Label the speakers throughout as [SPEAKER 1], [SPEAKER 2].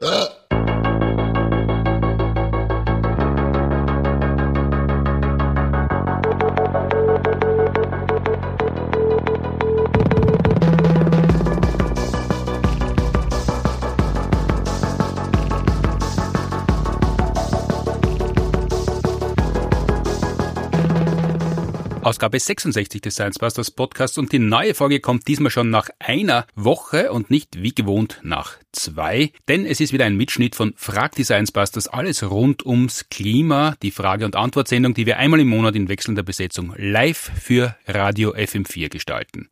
[SPEAKER 1] Uh. Ausgabe 66 des Science Busters Podcasts und die neue Folge kommt diesmal schon nach einer Woche und nicht wie gewohnt nach zwei, denn es ist wieder ein Mitschnitt von Frag die Science Busters, alles rund ums Klima, die Frage- und Antwortsendung, die wir einmal im Monat in wechselnder Besetzung live für Radio FM4 gestalten.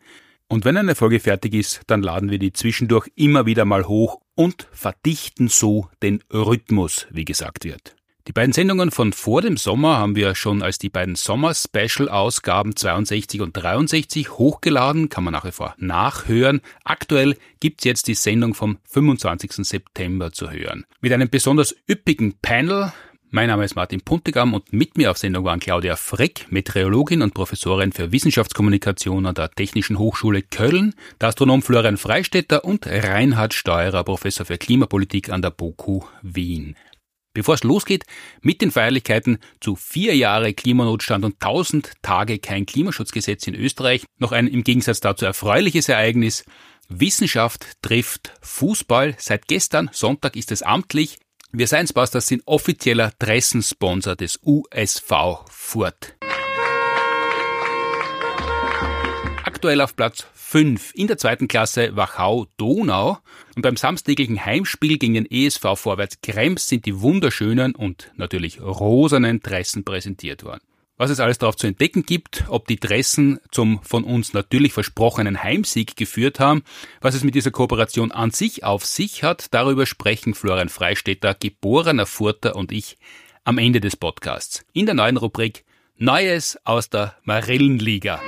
[SPEAKER 1] Und wenn eine Folge fertig ist, dann laden wir die zwischendurch immer wieder mal hoch und verdichten so den Rhythmus, wie gesagt wird. Die beiden Sendungen von vor dem Sommer haben wir schon als die beiden Sommer-Special-Ausgaben 62 und 63 hochgeladen, kann man nach wie vor nachhören. Aktuell gibt's jetzt die Sendung vom 25. September zu hören. Mit einem besonders üppigen Panel. Mein Name ist Martin Puntigam und mit mir auf Sendung waren Claudia Frick, Meteorologin und Professorin für Wissenschaftskommunikation an der Technischen Hochschule Köln, der Astronom Florian Freistetter und Reinhard Steurer, Professor für Klimapolitik an der BOKU Wien. Bevor es losgeht mit den Feierlichkeiten zu vier Jahre Klimanotstand und tausend Tage kein Klimaschutzgesetz in Österreich, noch ein im Gegensatz dazu erfreuliches Ereignis. Wissenschaft trifft Fußball. Seit gestern, Sonntag, ist es amtlich. Wir Science Busters sind offizieller Dressensponsor des USV Furt. Aktuell auf Platz 5 in der zweiten Klasse Wachau-Donau. Und beim samstäglichen Heimspiel gegen den ESV Vorwärts Krems sind die wunderschönen und natürlich rosanen Dressen präsentiert worden. Was es alles darauf zu entdecken gibt, ob die Dressen zum von uns natürlich versprochenen Heimsieg geführt haben, was es mit dieser Kooperation an sich auf sich hat, darüber sprechen Florian Freistetter, geborener Furter und ich am Ende des Podcasts. In der neuen Rubrik Neues aus der Marillenliga.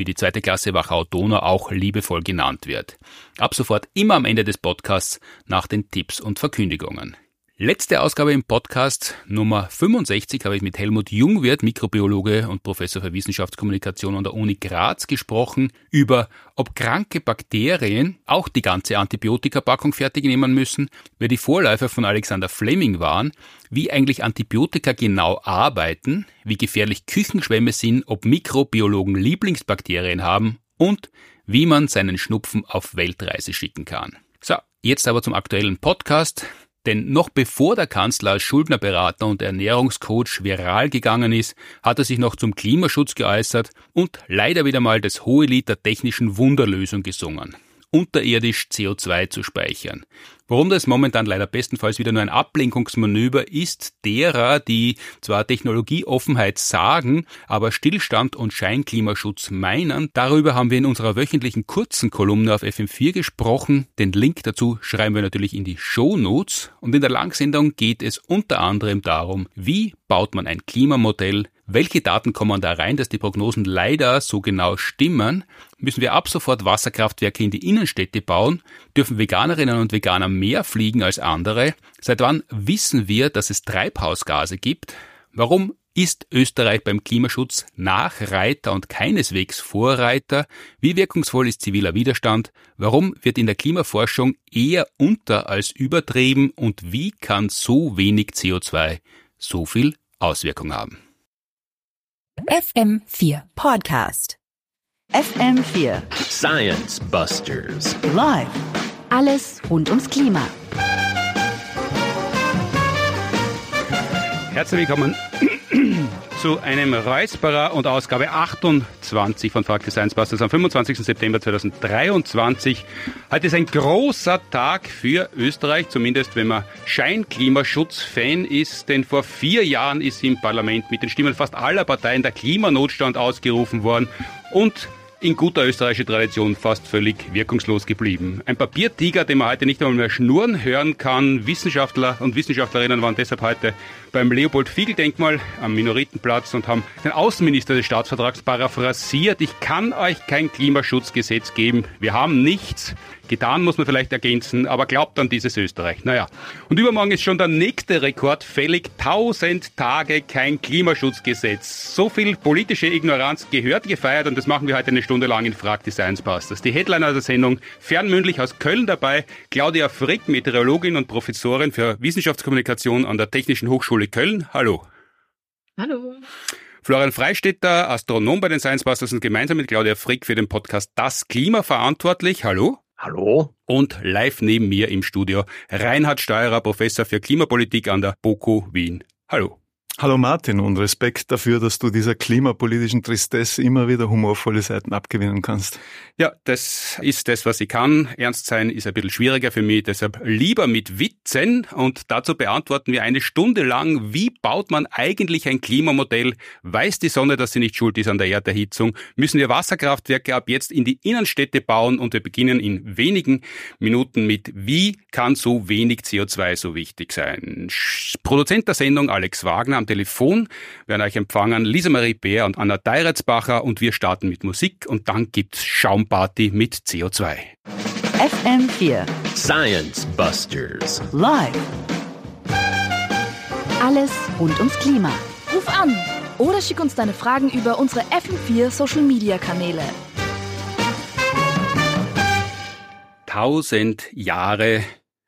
[SPEAKER 1] Wie die zweite Klasse Wachau-Donau auch liebevoll genannt wird. Ab sofort immer am Ende des Podcasts nach den Tipps und Verkündigungen. Letzte Ausgabe im Podcast Nummer 65 habe ich mit Helmut Jungwirth, Mikrobiologe und Professor für Wissenschaftskommunikation an der Uni Graz gesprochen über, ob kranke Bakterien auch die ganze Antibiotikapackung fertig nehmen müssen, wer die Vorläufer von Alexander Fleming waren, wie eigentlich Antibiotika genau arbeiten, wie gefährlich Küchenschwämme sind, ob Mikrobiologen Lieblingsbakterien haben und wie man seinen Schnupfen auf Weltreise schicken kann. So, jetzt aber zum aktuellen Podcast. Denn noch bevor der Kanzler als Schuldnerberater und Ernährungscoach viral gegangen ist, hat er sich noch zum Klimaschutz geäußert und leider wieder mal das hohe Lied der technischen Wunderlösung gesungen unterirdisch CO2 zu speichern. Warum das momentan leider bestenfalls wieder nur ein Ablenkungsmanöver ist, derer, die zwar Technologieoffenheit sagen, aber Stillstand und Scheinklimaschutz meinen, darüber haben wir in unserer wöchentlichen kurzen Kolumne auf FM4 gesprochen. Den Link dazu schreiben wir natürlich in die Show Notes. Und in der Langsendung geht es unter anderem darum, wie baut man ein Klimamodell, welche Daten kommen da rein, dass die Prognosen leider so genau stimmen? Müssen wir ab sofort Wasserkraftwerke in die Innenstädte bauen? Dürfen Veganerinnen und Veganer mehr fliegen als andere? Seit wann wissen wir, dass es Treibhausgase gibt? Warum ist Österreich beim Klimaschutz Nachreiter und keineswegs Vorreiter? Wie wirkungsvoll ist ziviler Widerstand? Warum wird in der Klimaforschung eher unter als übertrieben? Und wie kann so wenig CO2 so viel Auswirkung haben?
[SPEAKER 2] FM4 Podcast.
[SPEAKER 3] FM4
[SPEAKER 4] Science Busters.
[SPEAKER 3] Live.
[SPEAKER 2] Alles rund ums Klima.
[SPEAKER 1] Herzlich willkommen zu einem Räusperer und Ausgabe 28 von Frag Science Busters am 25. September 2023. Heute ist ein großer Tag für Österreich, zumindest wenn man Scheinklimaschutz-Fan ist, denn vor vier Jahren ist im Parlament mit den Stimmen fast aller Parteien der Klimanotstand ausgerufen worden und in guter österreichischer Tradition fast völlig wirkungslos geblieben. Ein Papiertiger, den man heute nicht einmal mehr schnurren hören kann. Wissenschaftler und Wissenschaftlerinnen waren deshalb heute beim Leopold-Fiegel-Denkmal am Minoritenplatz und haben den Außenminister des Staatsvertrags paraphrasiert. Ich kann euch kein Klimaschutzgesetz geben. Wir haben nichts. Getan muss man vielleicht ergänzen, aber glaubt an dieses Österreich. Naja. Und übermorgen ist schon der nächste Rekord fällig. Tausend Tage kein Klimaschutzgesetz. So viel politische Ignoranz gehört gefeiert und das machen wir heute eine Stunde lang in Frag die Science Busters. Die Headliner der Sendung fernmündlich aus Köln dabei. Claudia Frick, Meteorologin und Professorin für Wissenschaftskommunikation an der Technischen Hochschule Köln. Hallo.
[SPEAKER 5] Hallo.
[SPEAKER 1] Florian Freistetter, Astronom bei den Science Busters und gemeinsam mit Claudia Frick für den Podcast Das Klima verantwortlich. Hallo.
[SPEAKER 4] Hallo.
[SPEAKER 1] Und live neben mir im Studio Reinhard Steuerer, Professor für Klimapolitik an der BOKU Wien. Hallo.
[SPEAKER 6] Hallo Martin und Respekt dafür, dass du dieser klimapolitischen Tristesse immer wieder humorvolle Seiten abgewinnen kannst.
[SPEAKER 1] Ja, das ist das, was ich kann. Ernst sein ist ein bisschen schwieriger für mich, deshalb lieber mit Witzen und dazu beantworten wir eine Stunde lang, wie baut man eigentlich ein Klimamodell? Weiß die Sonne, dass sie nicht schuld ist an der Erderhitzung? Müssen wir Wasserkraftwerke ab jetzt in die Innenstädte bauen? Und wir beginnen in wenigen Minuten mit, wie kann so wenig CO2 so wichtig sein? Produzent der Sendung Alex Wagner Telefon werden euch empfangen Lisa Marie Bär und Anna Deiretzbacher und wir starten mit Musik und dann gibt's Schaumparty mit CO2.
[SPEAKER 3] FM4
[SPEAKER 4] Science Busters.
[SPEAKER 3] Live.
[SPEAKER 2] Alles rund ums Klima.
[SPEAKER 5] Ruf an oder schick uns deine Fragen über unsere FM4 Social Media Kanäle.
[SPEAKER 1] Tausend Jahre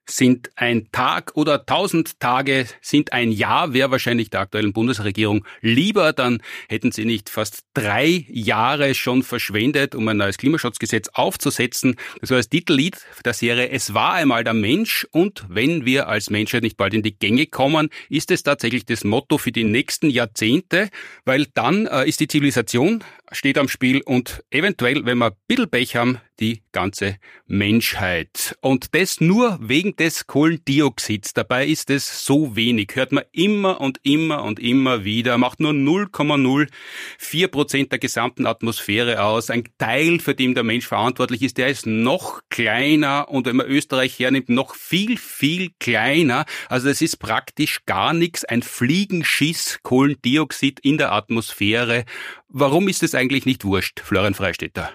[SPEAKER 1] sind ein Tag oder tausend Tage sind ein Jahr, wäre wahrscheinlich der aktuellen Bundesregierung lieber, dann hätten sie nicht fast drei Jahre schon verschwendet, um ein neues Klimaschutzgesetz aufzusetzen. Das war das Titellied der Serie Es war einmal der Mensch und wenn wir als Menschheit nicht bald in die Gänge kommen, ist es tatsächlich das Motto für die nächsten Jahrzehnte, weil dann äh, ist die Zivilisation steht am Spiel und eventuell, wenn wir ein bisschen Pech haben, die ganze Menschheit. Und das nur wegen des Kohlendioxids. Dabei ist es so wenig. Hört man immer und immer und immer wieder. Macht nur 0,04 Prozent der gesamten Atmosphäre aus. Ein Teil, für den der Mensch verantwortlich ist, der ist noch kleiner und wenn man Österreich hernimmt, noch viel, viel kleiner. Also das ist praktisch gar nichts. Ein Fliegenschiss Kohlendioxid in der Atmosphäre. Warum ist es eigentlich nicht wurscht, Florian Freistetter?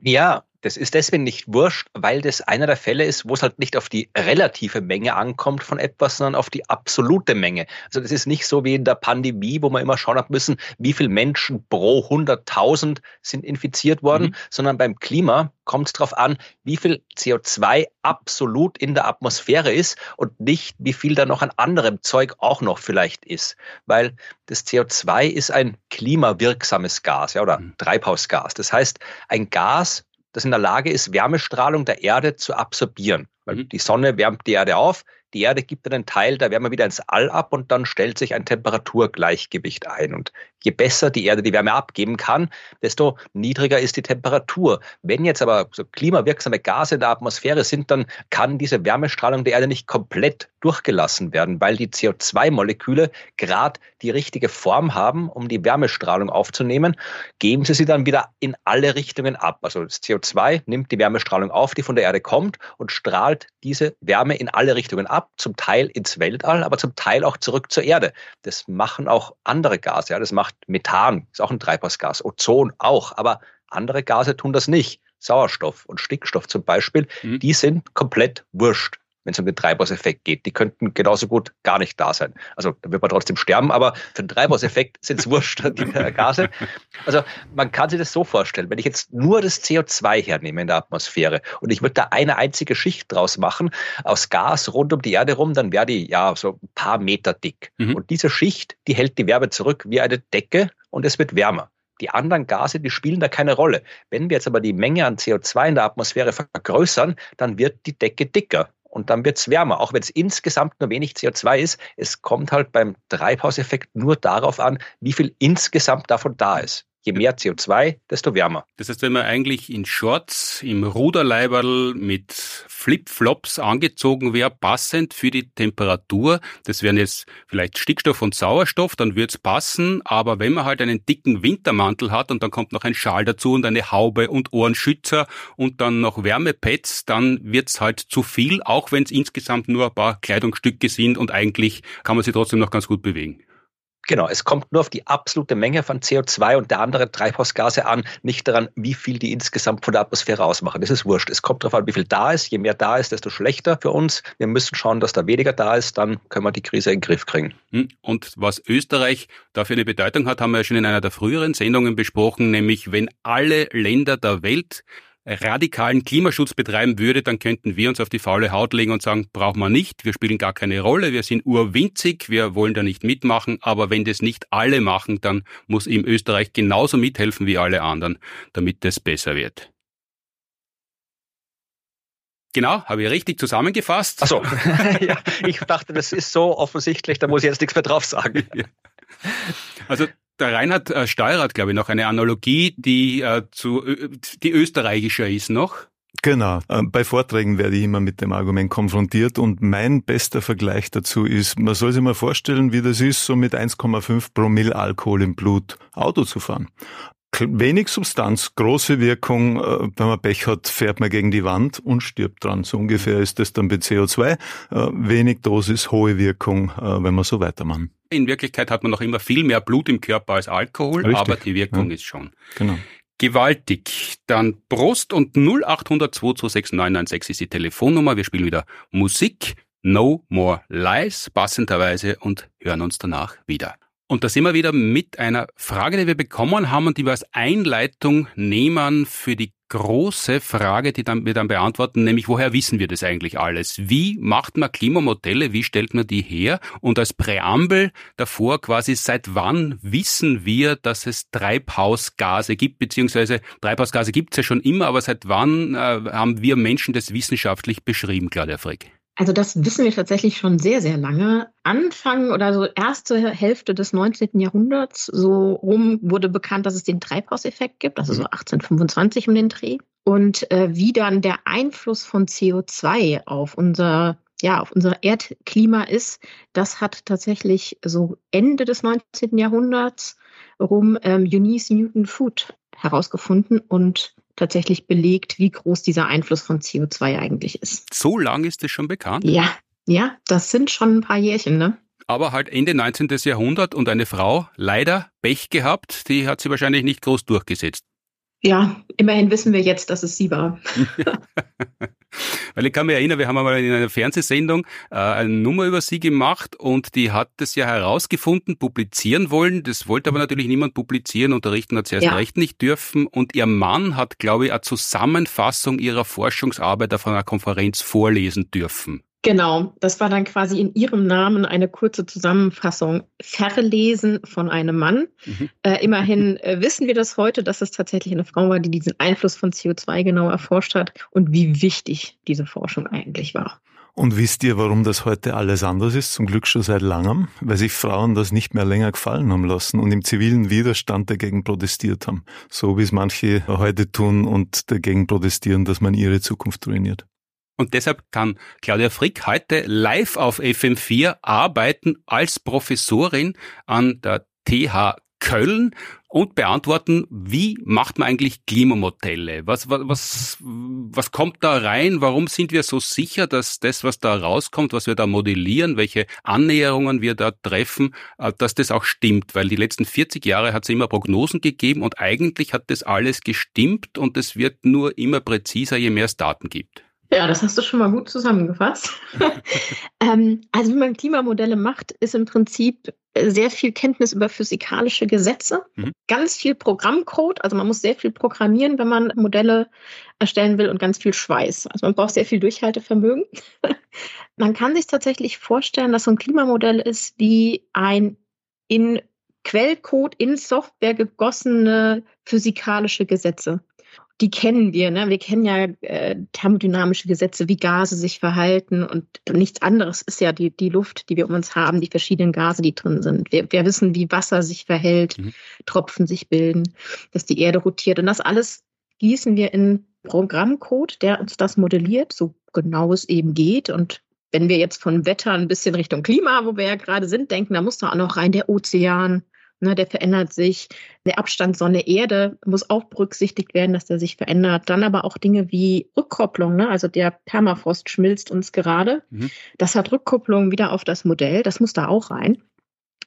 [SPEAKER 7] Ja, das ist deswegen nicht wurscht, weil das einer der Fälle ist, wo es halt nicht auf die relative Menge ankommt von etwas, sondern auf die absolute Menge. Also das ist nicht so wie in der Pandemie, wo man immer schauen hat müssen, wie viele Menschen pro 100.000 sind infiziert worden, mhm. sondern beim Klima kommt es darauf an, wie viel CO2 absolut in der Atmosphäre ist und nicht, wie viel da noch an anderem Zeug auch noch vielleicht ist. Weil das CO2 ist ein klimawirksames Gas ja, oder mhm. Treibhausgas. Das heißt, ein Gas, das in der Lage ist, Wärmestrahlung der Erde zu absorbieren. Weil mhm. die Sonne wärmt die Erde auf, die Erde gibt einen Teil der Wärme wieder ins All ab und dann stellt sich ein Temperaturgleichgewicht ein. Und je besser die Erde die Wärme abgeben kann, desto niedriger ist die Temperatur. Wenn jetzt aber so klimawirksame Gase in der Atmosphäre sind, dann kann diese Wärmestrahlung der Erde nicht komplett durchgelassen werden, weil die CO2-Moleküle gerade die richtige Form haben, um die Wärmestrahlung aufzunehmen, geben sie sie dann wieder in alle Richtungen ab. Also das CO2 nimmt die Wärmestrahlung auf, die von der Erde kommt und strahlt diese Wärme in alle Richtungen ab, zum Teil ins Weltall, aber zum Teil auch zurück zur Erde. Das machen auch andere Gase. Ja, das macht Methan, ist auch ein Treibhausgas, Ozon auch, aber andere Gase tun das nicht. Sauerstoff und Stickstoff zum Beispiel, mhm. die sind komplett wurscht wenn es um den Treibhauseffekt geht. Die könnten genauso gut gar nicht da sein. Also da wird man trotzdem sterben, aber für den Treibhauseffekt sind es wurscht, die Gase. Also man kann sich das so vorstellen, wenn ich jetzt nur das CO2 hernehme in der Atmosphäre und ich würde da eine einzige Schicht draus machen, aus Gas rund um die Erde rum, dann wäre die ja so ein paar Meter dick. Mhm. Und diese Schicht, die hält die Wärme zurück wie eine Decke und es wird wärmer. Die anderen Gase, die spielen da keine Rolle. Wenn wir jetzt aber die Menge an CO2 in der Atmosphäre vergrößern, dann wird die Decke dicker und dann wird es wärmer. Auch wenn es insgesamt nur wenig CO2 ist, es kommt halt beim Treibhauseffekt nur darauf an, wie viel insgesamt davon da ist. Je mehr CO2, desto wärmer.
[SPEAKER 1] Das heißt, wenn man eigentlich in Shorts, im Ruderleiberl mit Flipflops angezogen wäre, passend für die Temperatur, das wären jetzt vielleicht Stickstoff und Sauerstoff, dann wird's passen, aber wenn man halt einen dicken Wintermantel hat und dann kommt noch ein Schal dazu und eine Haube und Ohrenschützer und dann noch Wärmepads, dann wird's halt zu viel, auch wenn es insgesamt nur ein paar Kleidungsstücke sind und eigentlich kann man sich trotzdem noch ganz gut bewegen.
[SPEAKER 7] Genau, es kommt nur auf die absolute Menge von CO2 und der anderen Treibhausgase an, nicht daran, wie viel die insgesamt von der Atmosphäre ausmachen. Das ist wurscht. Es kommt darauf an, wie viel da ist. Je mehr da ist, desto schlechter für uns. Wir müssen schauen, dass da weniger da ist, dann können wir die Krise in den Griff kriegen.
[SPEAKER 1] Hm, und was Österreich dafür eine Bedeutung hat, haben wir ja schon in einer der früheren Sendungen besprochen, nämlich wenn alle Länder der Welt radikalen Klimaschutz betreiben würde, dann könnten wir uns auf die faule Haut legen und sagen, brauchen wir nicht, wir spielen gar keine Rolle, wir sind urwinzig, wir wollen da nicht mitmachen, aber wenn das nicht alle machen, dann muss ihm Österreich genauso mithelfen wie alle anderen, damit das besser wird. Genau, habe ich richtig zusammengefasst.
[SPEAKER 7] Achso, ja, ich dachte, das ist so offensichtlich, da muss ich jetzt nichts mehr drauf sagen.
[SPEAKER 1] Also der Reinhard äh, Steuer hat, glaube ich, noch eine Analogie, die äh, zu die österreichischer ist noch.
[SPEAKER 6] Genau. Äh, bei Vorträgen werde ich immer mit dem Argument konfrontiert und mein bester Vergleich dazu ist, man soll sich mal vorstellen, wie das ist, so mit 1,5 Promille Alkohol im Blut Auto zu fahren. Wenig Substanz, große Wirkung, äh, wenn man Pech hat, fährt man gegen die Wand und stirbt dran. So ungefähr ist das dann bei CO2. Wenig Dosis, hohe Wirkung, wenn man so weitermacht.
[SPEAKER 1] In Wirklichkeit hat man noch immer viel mehr Blut im Körper als Alkohol, Richtig. aber die Wirkung ja. ist schon. Genau. Gewaltig. Dann Prost und 0800 226 996 ist die Telefonnummer. Wir spielen wieder Musik. No More Lies, passenderweise, und hören uns danach wieder. Und da sind wir wieder mit einer Frage, die wir bekommen haben und die wir als Einleitung nehmen für die große Frage, die dann, wir dann beantworten, nämlich woher wissen wir das eigentlich alles? Wie macht man Klimamodelle? Wie stellt man die her? Und als Präambel davor quasi, seit wann wissen wir, dass es Treibhausgase gibt? Beziehungsweise Treibhausgase gibt es ja schon immer, aber seit wann äh, haben wir Menschen das wissenschaftlich beschrieben, Claudia Frick?
[SPEAKER 8] Also das wissen wir tatsächlich schon sehr, sehr lange. Anfang oder so erste Hälfte des 19. Jahrhunderts, so rum wurde bekannt, dass es den Treibhauseffekt gibt, also so 1825 mhm. um den Dreh. Und äh, wie dann der Einfluss von CO2 auf unser ja, auf unser Erdklima ist, das hat tatsächlich so Ende des 19. Jahrhunderts rum ähm, Eunice Newton Food herausgefunden und tatsächlich belegt, wie groß dieser Einfluss von CO2 eigentlich ist.
[SPEAKER 1] So lang ist es schon bekannt?
[SPEAKER 8] Ja, ja, das sind schon ein paar Jährchen, ne?
[SPEAKER 1] Aber halt Ende 19. Jahrhundert und eine Frau, leider Pech gehabt, die hat sie wahrscheinlich nicht groß durchgesetzt.
[SPEAKER 8] Ja, immerhin wissen wir jetzt, dass es sie war.
[SPEAKER 1] Weil ich kann mich erinnern, wir haben einmal in einer Fernsehsendung äh, eine Nummer über sie gemacht und die hat das ja herausgefunden, publizieren wollen. Das wollte aber natürlich niemand publizieren. Unterrichten hat sie erst ja. recht nicht dürfen. Und ihr Mann hat, glaube ich, eine Zusammenfassung ihrer Forschungsarbeit auf einer Konferenz vorlesen dürfen.
[SPEAKER 8] Genau, das war dann quasi in ihrem Namen eine kurze Zusammenfassung. Verlesen von einem Mann. Mhm. Äh, immerhin äh, wissen wir das heute, dass es tatsächlich eine Frau war, die diesen Einfluss von CO2 genau erforscht hat und wie wichtig diese Forschung eigentlich war.
[SPEAKER 6] Und wisst ihr, warum das heute alles anders ist? Zum Glück schon seit langem, weil sich Frauen das nicht mehr länger gefallen haben lassen und im zivilen Widerstand dagegen protestiert haben. So wie es manche heute tun und dagegen protestieren, dass man ihre Zukunft ruiniert.
[SPEAKER 1] Und deshalb kann Claudia Frick heute live auf FM4 arbeiten als Professorin an der TH Köln und beantworten, wie macht man eigentlich Klimamodelle? Was, was, was, was kommt da rein? Warum sind wir so sicher, dass das, was da rauskommt, was wir da modellieren, welche Annäherungen wir da treffen, äh, dass das auch stimmt? Weil die letzten 40 Jahre hat es immer Prognosen gegeben und eigentlich hat das alles gestimmt und es wird nur immer präziser, je mehr es Daten gibt.
[SPEAKER 8] Ja, das hast du schon mal gut zusammengefasst. ähm, also wie man Klimamodelle macht, ist im Prinzip sehr viel Kenntnis über physikalische Gesetze, mhm. ganz viel Programmcode, also man muss sehr viel programmieren, wenn man Modelle erstellen will und ganz viel Schweiß. Also man braucht sehr viel Durchhaltevermögen. man kann sich tatsächlich vorstellen, dass so ein Klimamodell ist wie ein in Quellcode in Software gegossene physikalische Gesetze die kennen wir. Ne? Wir kennen ja äh, thermodynamische Gesetze, wie Gase sich verhalten und nichts anderes ist ja die, die Luft, die wir um uns haben, die verschiedenen Gase, die drin sind. Wir, wir wissen, wie Wasser sich verhält, mhm. Tropfen sich bilden, dass die Erde rotiert und das alles gießen wir in Programmcode, der uns das modelliert, so genau es eben geht und wenn wir jetzt von Wetter ein bisschen Richtung Klima, wo wir ja gerade sind, denken, da muss da auch noch rein der Ozean, Ne, der verändert sich. Der Abstand Sonne-Erde muss auch berücksichtigt werden, dass der sich verändert. Dann aber auch Dinge wie Rückkopplung. Ne? Also der Permafrost schmilzt uns gerade. Mhm. Das hat Rückkopplung wieder auf das Modell. Das muss da auch rein.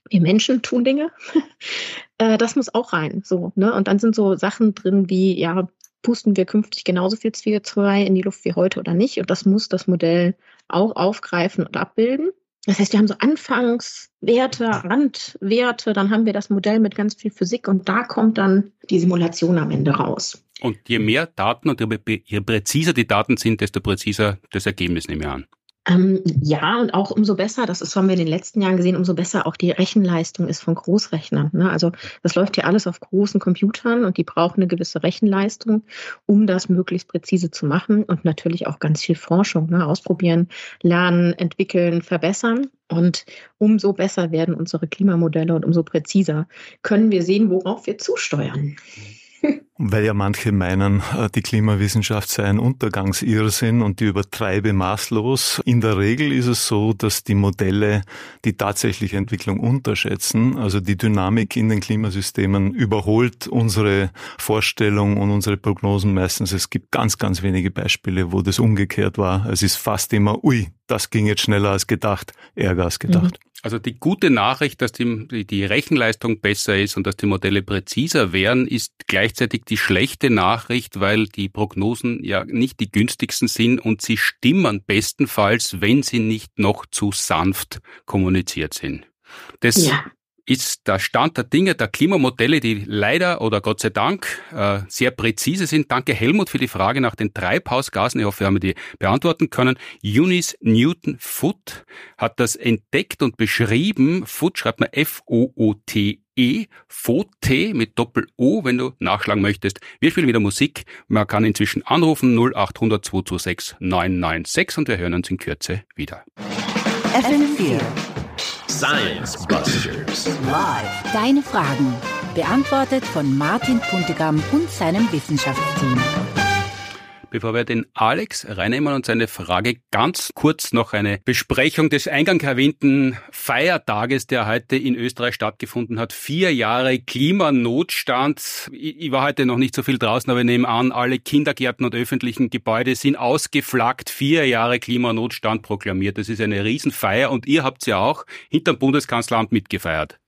[SPEAKER 8] wir Menschen tun Dinge. äh, das muss auch rein. So, ne? Und dann sind so Sachen drin wie, ja, pusten wir künftig genauso viel CO2 in die Luft wie heute oder nicht? Und das muss das Modell auch aufgreifen und abbilden. Das heißt, wir haben so Anfangswerte, Randwerte, dann haben wir das Modell mit ganz viel Physik und da kommt dann die Simulation am Ende raus.
[SPEAKER 1] Und je mehr Daten und je präziser die Daten sind, desto präziser das Ergebnis, nehme ich an.
[SPEAKER 8] Ähm, ja, und auch umso besser, das ist, haben wir in den letzten Jahren gesehen, umso besser auch die Rechenleistung ist von Großrechnern. Ne? Also das läuft ja alles auf großen Computern und die brauchen eine gewisse Rechenleistung, um das möglichst präzise zu machen und natürlich auch ganz viel Forschung, ne? ausprobieren, lernen, entwickeln, verbessern. Und umso besser werden unsere Klimamodelle und umso präziser können wir sehen, worauf wir zusteuern.
[SPEAKER 6] Weil ja manche meinen, äh, die Klimawissenschaft sei ein Untergangsirrsinn und die übertreibe maßlos. In der Regel ist es so, dass die Modelle die tatsächliche Entwicklung unterschätzen. Also die Dynamik in den Klimasystemen überholt unsere Vorstellung und unsere Prognosen meistens. Es gibt ganz, ganz wenige Beispiele, wo das umgekehrt war. Es ist fast immer, ui, das ging jetzt schneller als gedacht, ärger als gedacht. Mhm.
[SPEAKER 1] Also die gute Nachricht, dass die, die Rechenleistung besser ist und dass die Modelle präziser wären, ist gleichzeitig die schlechte Nachricht, weil die Prognosen ja nicht die günstigsten sind und sie stimmen bestenfalls, wenn sie nicht noch zu sanft kommuniziert sind. Das ja ist der Stand der Dinge der Klimamodelle, die leider oder Gott sei Dank äh, sehr präzise sind. Danke Helmut für die Frage nach den Treibhausgasen. Ich hoffe, wir haben die beantworten können. Eunice Newton Foot hat das entdeckt und beschrieben. Foot schreibt man E, Fote mit Doppel-O, wenn du nachschlagen möchtest. Wir spielen wieder Musik. Man kann inzwischen anrufen 0800 226 996 und wir hören uns in Kürze wieder.
[SPEAKER 3] FM4
[SPEAKER 4] Science Busters.
[SPEAKER 3] Live. Deine Fragen. Beantwortet von Martin Puntigam und seinem Wissenschaftsteam.
[SPEAKER 1] Bevor wir den Alex reinnehmen und seine Frage ganz kurz noch eine Besprechung des eingang erwähnten Feiertages, der heute in Österreich stattgefunden hat. Vier Jahre Klimanotstand. Ich war heute noch nicht so viel draußen, aber ich nehme an, alle Kindergärten und öffentlichen Gebäude sind ausgeflaggt. Vier Jahre Klimanotstand proklamiert. Das ist eine Riesenfeier und ihr habt ja auch hinterm Bundeskanzleramt mitgefeiert.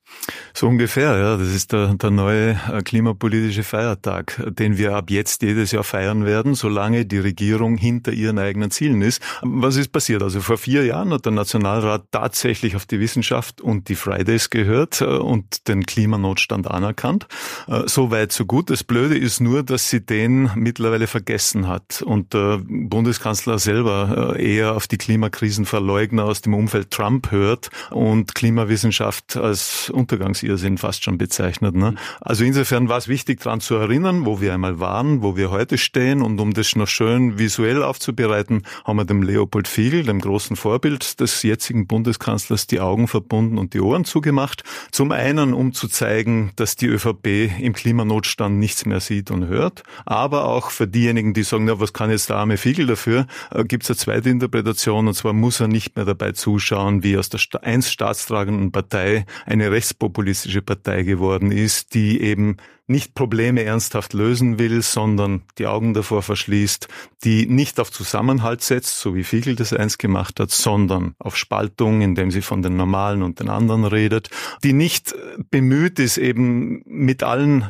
[SPEAKER 6] So ungefähr, ja. Das ist der, der neue äh, klimapolitische Feiertag, den wir ab jetzt jedes Jahr feiern werden, solange die Regierung hinter ihren eigenen Zielen ist. Was ist passiert? Also vor vier Jahren hat der Nationalrat tatsächlich auf die Wissenschaft und die Fridays gehört äh, und den Klimanotstand anerkannt. Äh, so weit, so gut. Das Blöde ist nur, dass sie den mittlerweile vergessen hat und der Bundeskanzler selber eher auf die Klimakrisenverleugner aus dem Umfeld Trump hört und Klimawissenschaft als Untergangsirrsinn fast schon bezeichnet. Ne? Also insofern war es wichtig, daran zu erinnern, wo wir einmal waren, wo wir heute stehen. Und um das noch schön visuell aufzubereiten, haben wir dem Leopold Fiegel, dem großen Vorbild des jetzigen Bundeskanzlers, die Augen verbunden und die Ohren zugemacht. Zum einen, um zu zeigen, dass die ÖVP im Klimanotstand nichts mehr sieht und hört. Aber auch für diejenigen, die sagen, na, was kann jetzt der arme Fiegel dafür, äh, gibt es eine zweite Interpretation. Und zwar muss er nicht mehr dabei zuschauen, wie aus der einst staatstragenden Partei eine Rechts rechtspopulistische Partei geworden ist, die eben nicht Probleme ernsthaft lösen will, sondern die Augen davor verschließt, die nicht auf Zusammenhalt setzt, so wie Fiegel das einst gemacht hat, sondern auf Spaltung, indem sie von den Normalen und den anderen redet, die nicht bemüht ist, eben mit allen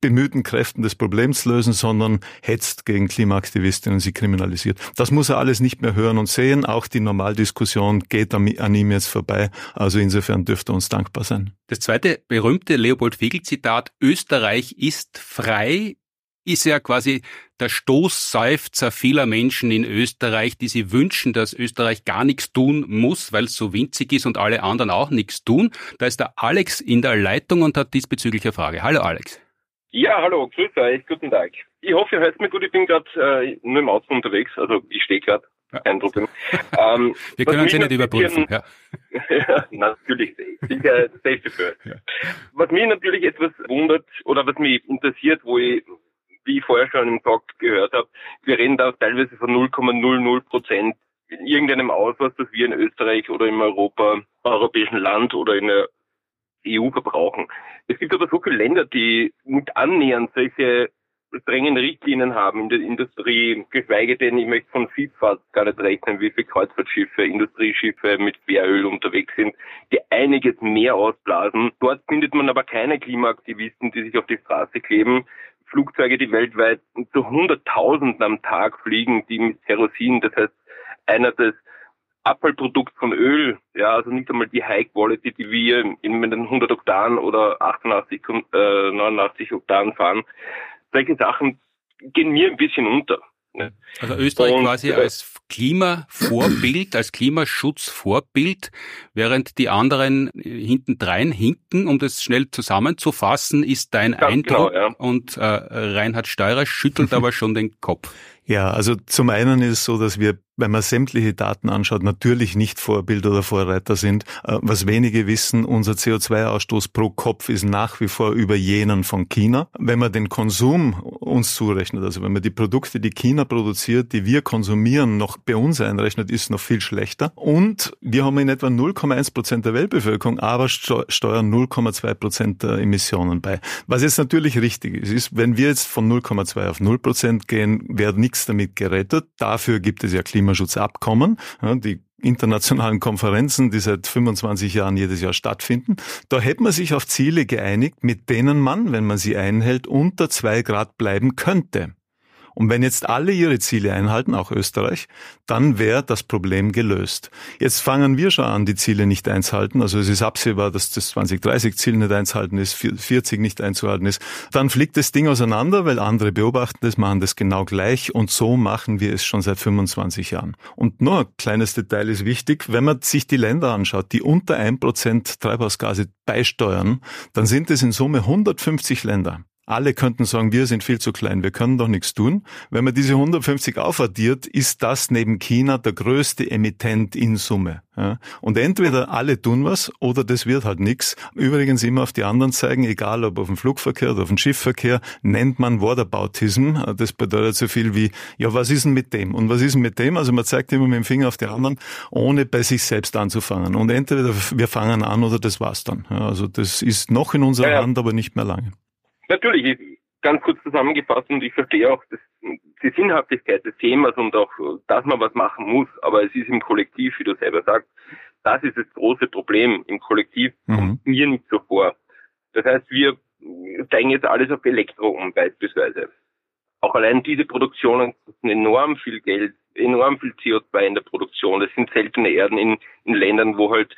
[SPEAKER 6] bemühten Kräften des Problems lösen, sondern hetzt gegen Klimaaktivistinnen und sie kriminalisiert. Das muss er alles nicht mehr hören und sehen. Auch die Normaldiskussion geht an ihm jetzt vorbei. Also insofern dürfte uns dankbar sein.
[SPEAKER 1] Das zweite berühmte Leopold Fiegel-Zitat, Österreich ist frei, ist ja quasi der Stoßseufzer vieler Menschen in Österreich, die sich wünschen, dass Österreich gar nichts tun muss, weil es so winzig ist und alle anderen auch nichts tun. Da ist der Alex in der Leitung und hat diesbezüglich eine Frage. Hallo Alex.
[SPEAKER 9] Ja, hallo, grüß euch, guten Tag. Ich hoffe, ihr hört mich gut, ich bin gerade äh, nur im Auto unterwegs, also ich stehe gerade, kein Problem.
[SPEAKER 1] Ähm, Wir können uns ja nicht überprüfen. Ja.
[SPEAKER 9] ja, natürlich, sicher safe für. Ja. Was mich natürlich etwas wundert oder was mich interessiert, wo ich, wie ich vorher schon im Talk gehört habe, wir reden da teilweise von 0,00 Prozent in irgendeinem Ausmaß, das wir in Österreich oder im Europa, europäischen Land oder in der EU verbrauchen. Es gibt aber so viele Länder, die nicht annähernd solche strengen Richtlinien haben in der Industrie, geschweige denn, ich möchte von Schifffahrt gar nicht rechnen, wie viele Kreuzfahrtschiffe, Industrieschiffe mit Schweröl unterwegs sind, die einiges mehr ausblasen. Dort findet man aber keine Klimaaktivisten, die sich auf die Straße kleben. Flugzeuge, die weltweit zu Hunderttausenden am Tag fliegen, die mit Kerosin, das heißt einer des Abfallprodukt von Öl, ja, also nicht einmal die High Quality, die wir in den 100 Oktan oder 88, äh, 89 Oktan fahren. Solche Sachen gehen mir ein bisschen unter.
[SPEAKER 1] Ne? Also Österreich und, quasi äh, als Klimavorbild, als Klimaschutzvorbild, während die anderen hintendrein hinken, um das schnell zusammenzufassen, ist dein Eindruck. Genau, ja. Und äh, Reinhard Steurer schüttelt aber schon den Kopf.
[SPEAKER 6] Ja, also zum einen ist es so, dass wir wenn man sämtliche Daten anschaut, natürlich nicht Vorbild oder Vorreiter sind. Äh, was wenige wissen, unser CO2-Ausstoß pro Kopf ist nach wie vor über jenen von China. Wenn man den Konsum uns zurechnet, also wenn man die Produkte, die China produziert, die wir konsumieren, noch bei uns einrechnet, ist noch viel schlechter. Und wir haben in etwa 0,1 Prozent der Weltbevölkerung, aber steuern 0,2 Prozent der Emissionen bei. Was jetzt natürlich richtig ist, ist, wenn wir jetzt von 0,2 auf 0 Prozent gehen, wird nichts damit gerettet. Dafür gibt es ja Klima Klimaschutzabkommen, die internationalen Konferenzen, die seit 25 Jahren jedes Jahr stattfinden. Da hätte man sich auf Ziele geeinigt, mit denen man, wenn man sie einhält, unter zwei Grad bleiben könnte. Und wenn jetzt alle ihre Ziele einhalten, auch Österreich, dann wäre das Problem gelöst. Jetzt fangen wir schon an, die Ziele nicht einzuhalten. Also es ist absehbar, dass das 2030-Ziel nicht einzuhalten ist, 40 nicht einzuhalten ist. Dann fliegt das Ding auseinander, weil andere beobachten das, machen das genau gleich. Und so machen wir es schon seit 25 Jahren. Und nur ein kleines Detail ist wichtig. Wenn man sich die Länder anschaut, die unter ein Prozent Treibhausgase beisteuern, dann sind es in Summe 150 Länder. Alle könnten sagen, wir sind viel zu klein, wir können doch nichts tun. Wenn man diese 150 aufaddiert, ist das neben China der größte Emittent in Summe. Ja. Und entweder alle tun was oder das wird halt nichts. Übrigens immer auf die anderen zeigen, egal ob auf dem Flugverkehr oder auf dem Schiffverkehr, nennt man Whataboutism. Das bedeutet so viel wie, ja, was ist denn mit dem? Und was ist denn mit dem? Also man zeigt immer mit dem Finger auf die anderen, ohne bei sich selbst anzufangen. Und entweder wir fangen an oder das war's dann. Ja, also das ist noch in unserer ja, Hand, aber nicht mehr lange.
[SPEAKER 9] Natürlich, ganz kurz zusammengefasst und ich verstehe auch das, die Sinnhaftigkeit des Themas und auch, dass man was machen muss, aber es ist im Kollektiv, wie du selber sagst, das ist das große Problem. Im Kollektiv mhm. kommt mir nicht so vor. Das heißt, wir steigen jetzt alles auf Elektro um beispielsweise. Auch allein diese Produktionen kosten enorm viel Geld, enorm viel CO2 in der Produktion. Das sind seltene Erden in, in Ländern, wo halt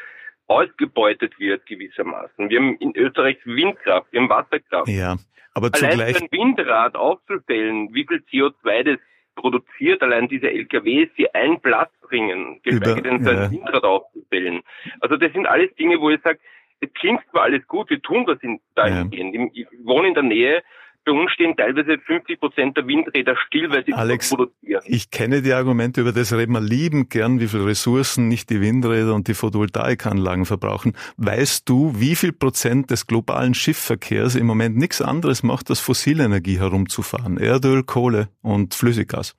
[SPEAKER 9] ausgebeutet wird gewissermaßen. Wir haben in Österreich Windkraft, wir haben Wasserkraft.
[SPEAKER 6] Ja, aber
[SPEAKER 9] allein
[SPEAKER 6] zugleich...
[SPEAKER 9] ein Windrad aufzustellen, wie viel CO2 das produziert, allein diese LKWs, die einen Platz bringen, geschweige denn so ein ja. Windrad aufzustellen. Also das sind alles Dinge, wo ich sage, es klingt zwar alles gut, wir tun in dahingehend. Ja. Ich wohne in der Nähe bei uns stehen teilweise 50 Prozent der Windräder still, weil sie
[SPEAKER 6] Alex, produzieren. Ich kenne die Argumente, über das reden wir liebend gern, wie viel Ressourcen nicht die Windräder und die Photovoltaikanlagen verbrauchen. Weißt du, wie viel Prozent des globalen Schiffverkehrs im Moment nichts anderes macht, als fossile Energie herumzufahren? Erdöl, Kohle und Flüssiggas.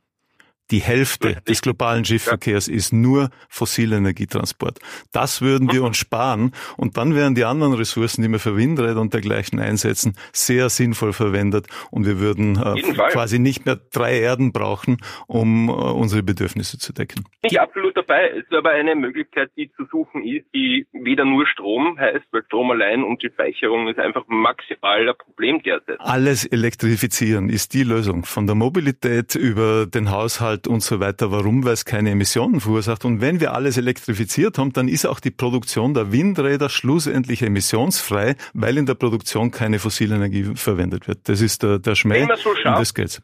[SPEAKER 6] Die Hälfte des globalen Schiffverkehrs ist nur fossile Energietransport. Das würden wir uns sparen und dann wären die anderen Ressourcen, die wir für Windräder und dergleichen einsetzen, sehr sinnvoll verwendet und wir würden äh, quasi nicht mehr drei Erden brauchen, um äh, unsere Bedürfnisse zu decken.
[SPEAKER 9] Bin ich absolut dabei. Es ist aber eine Möglichkeit, die zu suchen ist, die weder nur Strom heißt, weil Strom allein und die Speicherung ist einfach maximal ein Problem derzeit.
[SPEAKER 6] Alles elektrifizieren ist die Lösung. Von der Mobilität über den Haushalt Umwelt und so weiter. Warum? Weil es keine Emissionen verursacht. Und wenn wir alles elektrifiziert haben, dann ist auch die Produktion der Windräder schlussendlich emissionsfrei, weil in der Produktion keine fossile Energie verwendet wird. Das ist der, der Schmäh. Wenn
[SPEAKER 9] man so schafft, das
[SPEAKER 6] geht's.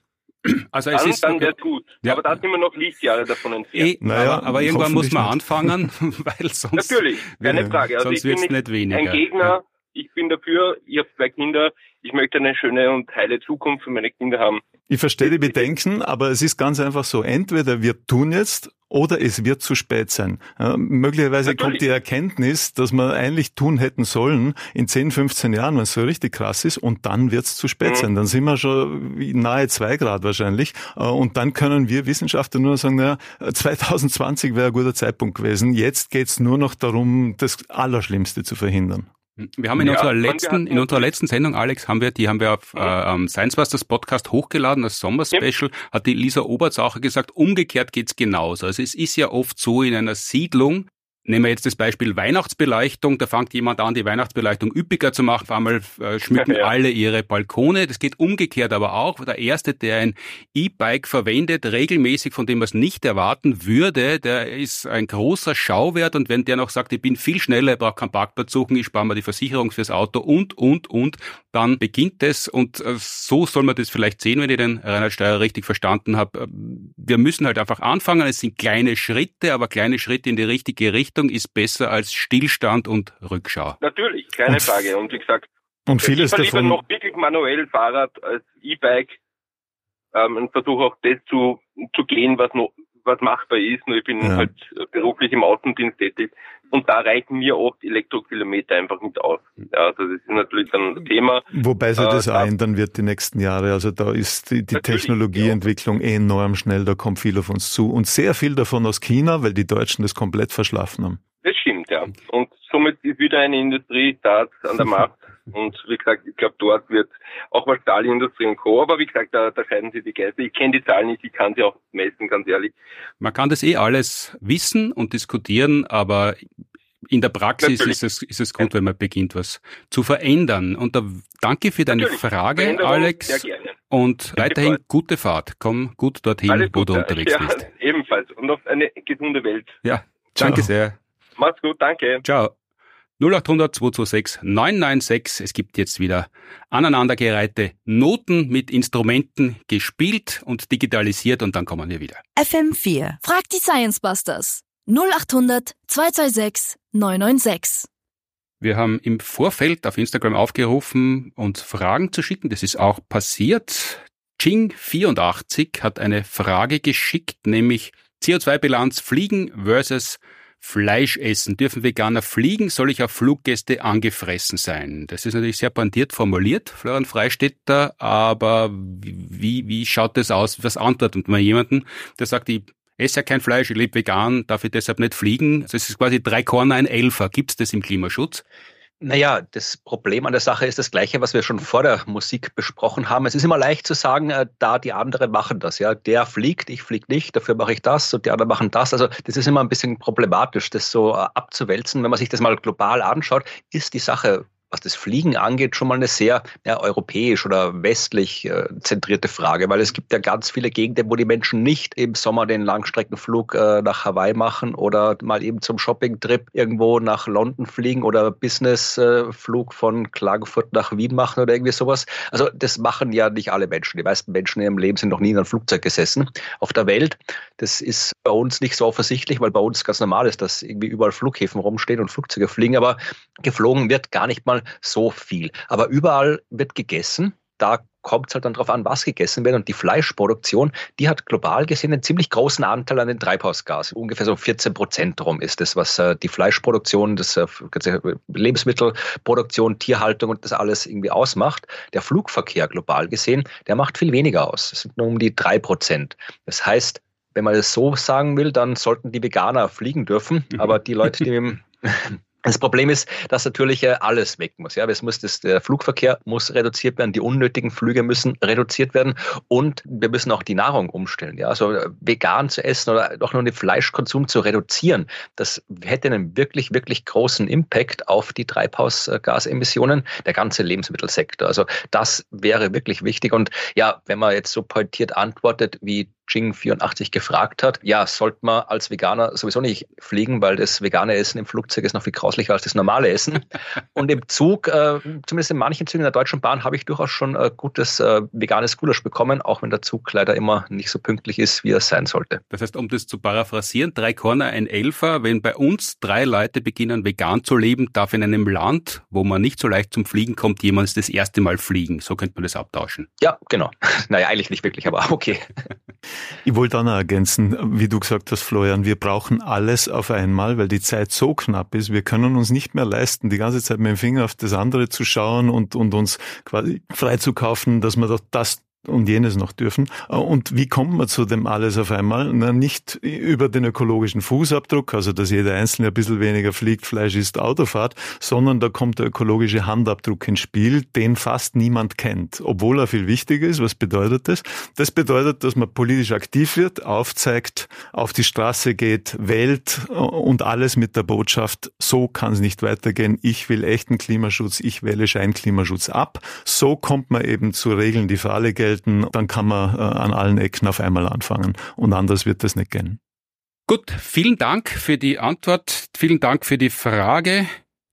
[SPEAKER 9] Also es dann, ist dann wäre gut. Ja. Aber da sind wir noch Lichtjahre davon entfernt.
[SPEAKER 1] E, naja, aber, aber irgendwann muss man anfangen, weil sonst
[SPEAKER 9] natürlich keine Frage.
[SPEAKER 1] Also sonst wird es nicht weniger.
[SPEAKER 9] Ein Gegner. Ich bin dafür. Ich habe zwei Kinder. Ich möchte eine schöne und heile Zukunft für meine Kinder haben.
[SPEAKER 6] Ich verstehe die Bedenken, aber es ist ganz einfach so. Entweder wir tun jetzt oder es wird zu spät sein. Ja, möglicherweise Natürlich. kommt die Erkenntnis, dass wir eigentlich tun hätten sollen in 10, 15 Jahren, wenn es so richtig krass ist, und dann wird es zu spät mhm. sein. Dann sind wir schon nahe zwei Grad wahrscheinlich. Äh, und dann können wir Wissenschaftler nur sagen, naja, 2020 wäre ein guter Zeitpunkt gewesen. Jetzt geht's nur noch darum, das Allerschlimmste zu verhindern.
[SPEAKER 1] Wir haben in ja, unserer letzten, in unserer letzten Sendung, Alex, haben wir, die haben wir auf mhm. äh, Science Busters Podcast hochgeladen, das Sommer-Special, ja. hat die Lisa Oberts auch gesagt, umgekehrt geht's genauso. Also es ist ja oft so in einer Siedlung, Nehmen wir jetzt das Beispiel Weihnachtsbeleuchtung. Da fängt jemand an, die Weihnachtsbeleuchtung üppiger zu machen. Auf einmal äh, schmücken ja, ja. alle ihre Balkone. Das geht umgekehrt aber auch. Der Erste, der ein E-Bike verwendet, regelmäßig, von dem man es nicht erwarten würde, der ist ein großer Schauwert. Und wenn der noch sagt, ich bin viel schneller, ich brauche keinen Parkplatz suchen, ich spare mir die Versicherung fürs Auto und, und, und, dann beginnt es. Und äh, so soll man das vielleicht sehen, wenn ich den Reinhard Steuer richtig verstanden habe. Äh, wir müssen halt einfach anfangen. Es sind kleine Schritte, aber kleine Schritte in die richtige Richtung. Richtung ist besser als Stillstand und Rückschau.
[SPEAKER 9] Natürlich, keine und Frage. Und wie gesagt,
[SPEAKER 6] und vieles ich
[SPEAKER 9] davon noch wirklich manuell Fahrrad als E-Bike ähm, und versuche auch das zu, zu gehen, was noch was machbar ist. Nur ich bin ja. halt beruflich im Außendienst tätig und da reichen mir oft Elektrokilometer einfach nicht aus. Ja, also das ist natürlich dann ein Thema.
[SPEAKER 6] Wobei sich das äh, auch ändern wird die nächsten Jahre. Also da ist die, die Technologieentwicklung ja. enorm schnell, da kommt viel auf uns zu. Und sehr viel davon aus China, weil die Deutschen das komplett verschlafen haben.
[SPEAKER 9] Das stimmt, ja. Und somit ist wieder eine Industrie da an der Macht. Und wie gesagt, ich glaube, dort wird auch was Stahlindustrie und Co. Aber wie gesagt, da, da scheiden sich die Geister. Ich kenne die Zahlen nicht, ich kann sie auch messen, ganz ehrlich.
[SPEAKER 1] Man kann das eh alles wissen und diskutieren, aber in der Praxis ist es, ist es gut, wenn man beginnt, was zu verändern. Und da danke für deine Natürlich. Frage, Alex. Und weiterhin gute Fahrt. Komm gut dorthin, Alles wo du unterwegs ja, bist.
[SPEAKER 9] Ebenfalls. Und auf eine gesunde Welt.
[SPEAKER 1] Ja, danke Ciao. sehr.
[SPEAKER 9] Mach's gut, danke.
[SPEAKER 1] Ciao. 0800 226 996. Es gibt jetzt wieder aneinandergereihte Noten mit Instrumenten gespielt und digitalisiert und dann kommen wir wieder.
[SPEAKER 5] FM4. Frag die Science Busters. 0800 226 996.
[SPEAKER 1] Wir haben im Vorfeld auf Instagram aufgerufen, uns Fragen zu schicken. Das ist auch passiert. Ching84 hat eine Frage geschickt, nämlich CO2-Bilanz Fliegen versus Fleisch essen. Dürfen Veganer fliegen? Soll ich auf Fluggäste angefressen sein? Das ist natürlich sehr pointiert formuliert, Florian Freistetter, aber wie, wie schaut das aus? Was antwortet man jemanden, der sagt, ich esse ja kein Fleisch, ich lebe vegan, darf ich deshalb nicht fliegen? Also es ist quasi drei Korner, ein Elfer. Gibt es das im Klimaschutz?
[SPEAKER 7] Naja, das Problem an der Sache ist das gleiche, was wir schon vor der Musik besprochen haben. Es ist immer leicht zu sagen, äh, da die anderen machen das. Ja, der fliegt, ich fliege nicht, dafür mache ich das und die anderen machen das. Also das ist immer ein bisschen problematisch, das so äh, abzuwälzen. Wenn man sich das mal global anschaut, ist die Sache was das Fliegen angeht, schon mal eine sehr ja, europäisch oder westlich äh, zentrierte Frage, weil es gibt ja ganz viele Gegenden, wo die Menschen nicht im Sommer den Langstreckenflug äh, nach Hawaii machen oder mal eben zum Shoppingtrip irgendwo nach London fliegen oder Businessflug äh, von Klagenfurt nach Wien machen oder irgendwie sowas. Also das machen ja nicht alle Menschen. Die meisten Menschen in ihrem Leben sind noch nie in einem Flugzeug gesessen auf der Welt. Das ist bei uns nicht so offensichtlich, weil bei uns ganz normal ist, dass irgendwie überall Flughäfen rumstehen und Flugzeuge fliegen, aber geflogen wird gar nicht mal so viel. Aber überall wird gegessen. Da kommt es halt dann darauf an, was gegessen wird. Und die Fleischproduktion, die hat global gesehen einen ziemlich großen Anteil an den Treibhausgasen. Ungefähr so 14 Prozent drum ist das, was äh, die Fleischproduktion, das äh, Lebensmittelproduktion, Tierhaltung und das alles irgendwie ausmacht. Der Flugverkehr global gesehen, der macht viel weniger aus. Das sind nur um die drei Prozent. Das heißt, wenn man das so sagen will, dann sollten die Veganer fliegen dürfen. Aber die Leute, die mit dem Das Problem ist, dass natürlich äh, alles weg muss. Ja, es muss das, der Flugverkehr muss reduziert werden, die unnötigen Flüge müssen reduziert werden und wir müssen auch die Nahrung umstellen. Ja, also äh, vegan zu essen oder doch nur den Fleischkonsum zu reduzieren, das hätte einen wirklich, wirklich großen Impact auf die Treibhausgasemissionen der ganze Lebensmittelsektor. Also das wäre wirklich wichtig. Und ja, wenn man jetzt so pointiert antwortet, wie Jing84 gefragt hat, ja, sollte man als Veganer sowieso nicht fliegen, weil das vegane Essen im Flugzeug ist noch viel grauslicher als das normale Essen. Und im Zug, äh, zumindest in manchen Zügen in der Deutschen Bahn, habe ich durchaus schon äh, gutes äh, veganes Gulasch bekommen, auch wenn der Zug leider immer nicht so pünktlich ist, wie er sein sollte.
[SPEAKER 1] Das heißt, um das zu paraphrasieren, drei Corner, ein Elfer, wenn bei uns drei Leute beginnen, vegan zu leben, darf in einem Land, wo man nicht so leicht zum Fliegen kommt, jemand das erste Mal fliegen. So könnte man das abtauschen.
[SPEAKER 7] Ja, genau. Naja, eigentlich nicht wirklich, aber okay.
[SPEAKER 6] Ich wollte auch noch ergänzen, wie du gesagt hast, Florian, wir brauchen alles auf einmal, weil die Zeit so knapp ist. Wir können uns nicht mehr leisten, die ganze Zeit mit dem Finger auf das andere zu schauen und, und uns quasi freizukaufen, dass wir doch das und jenes noch dürfen. Und wie kommt man zu dem alles auf einmal? Na, nicht über den ökologischen Fußabdruck, also dass jeder Einzelne ein bisschen weniger fliegt, Fleisch isst, Autofahrt, sondern da kommt der ökologische Handabdruck ins Spiel, den fast niemand kennt, obwohl er viel wichtiger ist. Was bedeutet das? Das bedeutet, dass man politisch aktiv wird, aufzeigt, auf die Straße geht, wählt und alles mit der Botschaft, so kann es nicht weitergehen, ich will echten Klimaschutz, ich wähle Scheinklimaschutz ab. So kommt man eben zu Regeln, die für alle gelten, dann kann man äh, an allen Ecken auf einmal anfangen und anders wird das nicht gehen.
[SPEAKER 1] Gut, vielen Dank für die Antwort, vielen Dank für die Frage.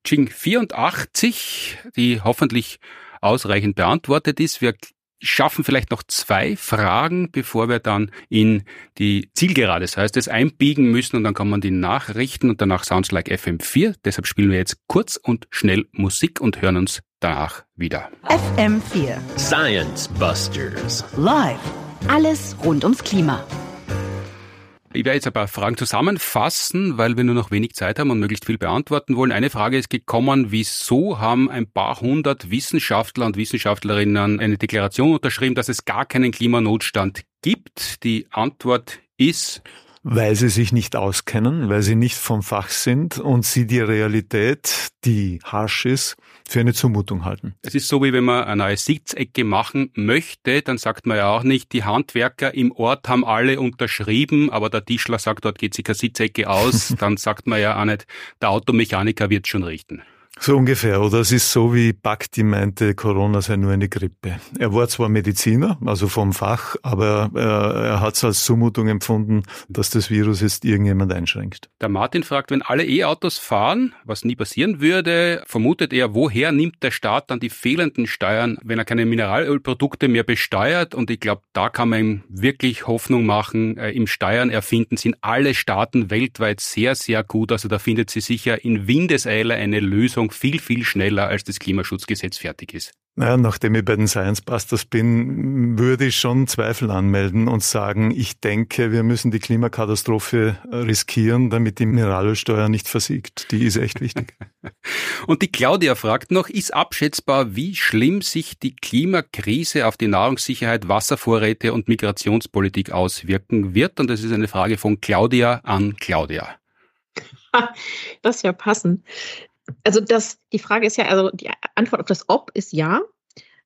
[SPEAKER 1] Ching 84, die hoffentlich ausreichend beantwortet ist. Wir schaffen vielleicht noch zwei Fragen, bevor wir dann in die Zielgerade, das heißt es einbiegen müssen und dann kann man die nachrichten und danach Sounds Like FM4. Deshalb spielen wir jetzt kurz und schnell Musik und hören uns danach wieder.
[SPEAKER 2] FM4
[SPEAKER 4] Science Busters
[SPEAKER 2] Live. Alles rund ums Klima.
[SPEAKER 1] Ich werde jetzt ein paar Fragen zusammenfassen, weil wir nur noch wenig Zeit haben und möglichst viel beantworten wollen. Eine Frage ist gekommen, wieso haben ein paar hundert Wissenschaftler und Wissenschaftlerinnen eine Deklaration unterschrieben, dass es gar keinen Klimanotstand gibt? Die Antwort ist,
[SPEAKER 6] weil sie sich nicht auskennen, weil sie nicht vom Fach sind und sie die Realität, die harsh ist, für eine Zumutung halten.
[SPEAKER 1] Es ist so, wie wenn man eine neue Sitzecke machen möchte, dann sagt man ja auch nicht, die Handwerker im Ort haben alle unterschrieben, aber der Tischler sagt, dort geht sich keine Sitzecke aus, dann sagt man ja auch nicht, der Automechaniker wird schon richten.
[SPEAKER 6] So ungefähr. Oder es ist so, wie Bakti meinte, Corona sei nur eine Grippe. Er war zwar Mediziner, also vom Fach, aber er, er hat es als Zumutung empfunden, dass das Virus jetzt irgendjemand einschränkt.
[SPEAKER 1] Der Martin fragt, wenn alle E-Autos fahren, was nie passieren würde, vermutet er, woher nimmt der Staat dann die fehlenden Steuern, wenn er keine Mineralölprodukte mehr besteuert? Und ich glaube, da kann man ihm wirklich Hoffnung machen. Äh, Im Steuern erfinden sind alle Staaten weltweit sehr, sehr gut. Also da findet sie sicher in Windeseile eine Lösung viel, viel schneller, als das Klimaschutzgesetz fertig ist.
[SPEAKER 6] Naja, nachdem ich bei den Science Busters bin, würde ich schon Zweifel anmelden und sagen, ich denke, wir müssen die Klimakatastrophe riskieren, damit die Mineralölsteuer nicht versiegt. Die ist echt wichtig.
[SPEAKER 1] und die Claudia fragt noch, ist abschätzbar, wie schlimm sich die Klimakrise auf die Nahrungssicherheit, Wasservorräte und Migrationspolitik auswirken wird? Und das ist eine Frage von Claudia an Claudia.
[SPEAKER 8] Das ist ja passend. Also das, die Frage ist ja, also die Antwort auf das Ob ist ja.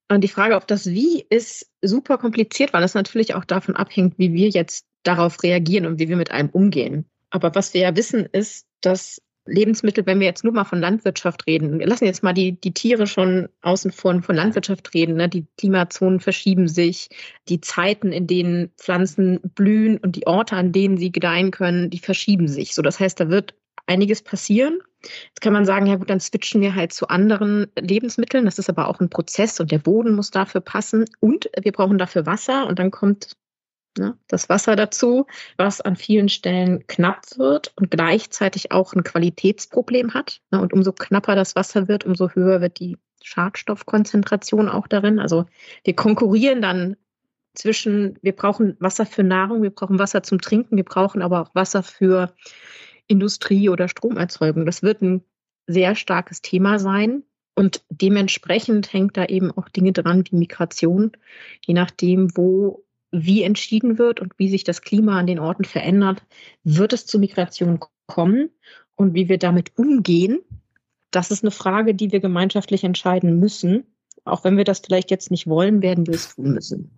[SPEAKER 8] Und die Frage auf das Wie ist super kompliziert, weil es natürlich auch davon abhängt, wie wir jetzt darauf reagieren und wie wir mit einem umgehen. Aber was wir ja wissen, ist, dass Lebensmittel, wenn wir jetzt nur mal von Landwirtschaft reden, wir lassen jetzt mal die, die Tiere schon außen vor von Landwirtschaft reden, ne? die Klimazonen verschieben sich, die Zeiten, in denen Pflanzen blühen und die Orte, an denen sie gedeihen können, die verschieben sich. So, das heißt, da wird einiges passieren. Jetzt kann man sagen, ja gut, dann switchen wir halt zu anderen Lebensmitteln. Das ist aber auch ein Prozess und der Boden muss dafür passen. Und wir brauchen dafür Wasser und dann kommt ne, das Wasser dazu, was an vielen Stellen knapp wird und gleichzeitig auch ein Qualitätsproblem hat. Ne, und umso knapper das Wasser wird, umso höher wird die Schadstoffkonzentration auch darin. Also wir konkurrieren dann zwischen, wir brauchen Wasser für Nahrung, wir brauchen Wasser zum Trinken, wir brauchen aber auch Wasser für Industrie oder Stromerzeugung. Das wird ein sehr starkes Thema sein. Und dementsprechend hängt da eben auch Dinge dran, wie Migration, je nachdem, wo wie entschieden wird und wie sich das Klima an den Orten verändert, wird es zu Migration kommen und wie wir damit umgehen. Das ist eine Frage, die wir gemeinschaftlich entscheiden müssen. Auch wenn wir das vielleicht jetzt nicht wollen, werden wir es tun müssen.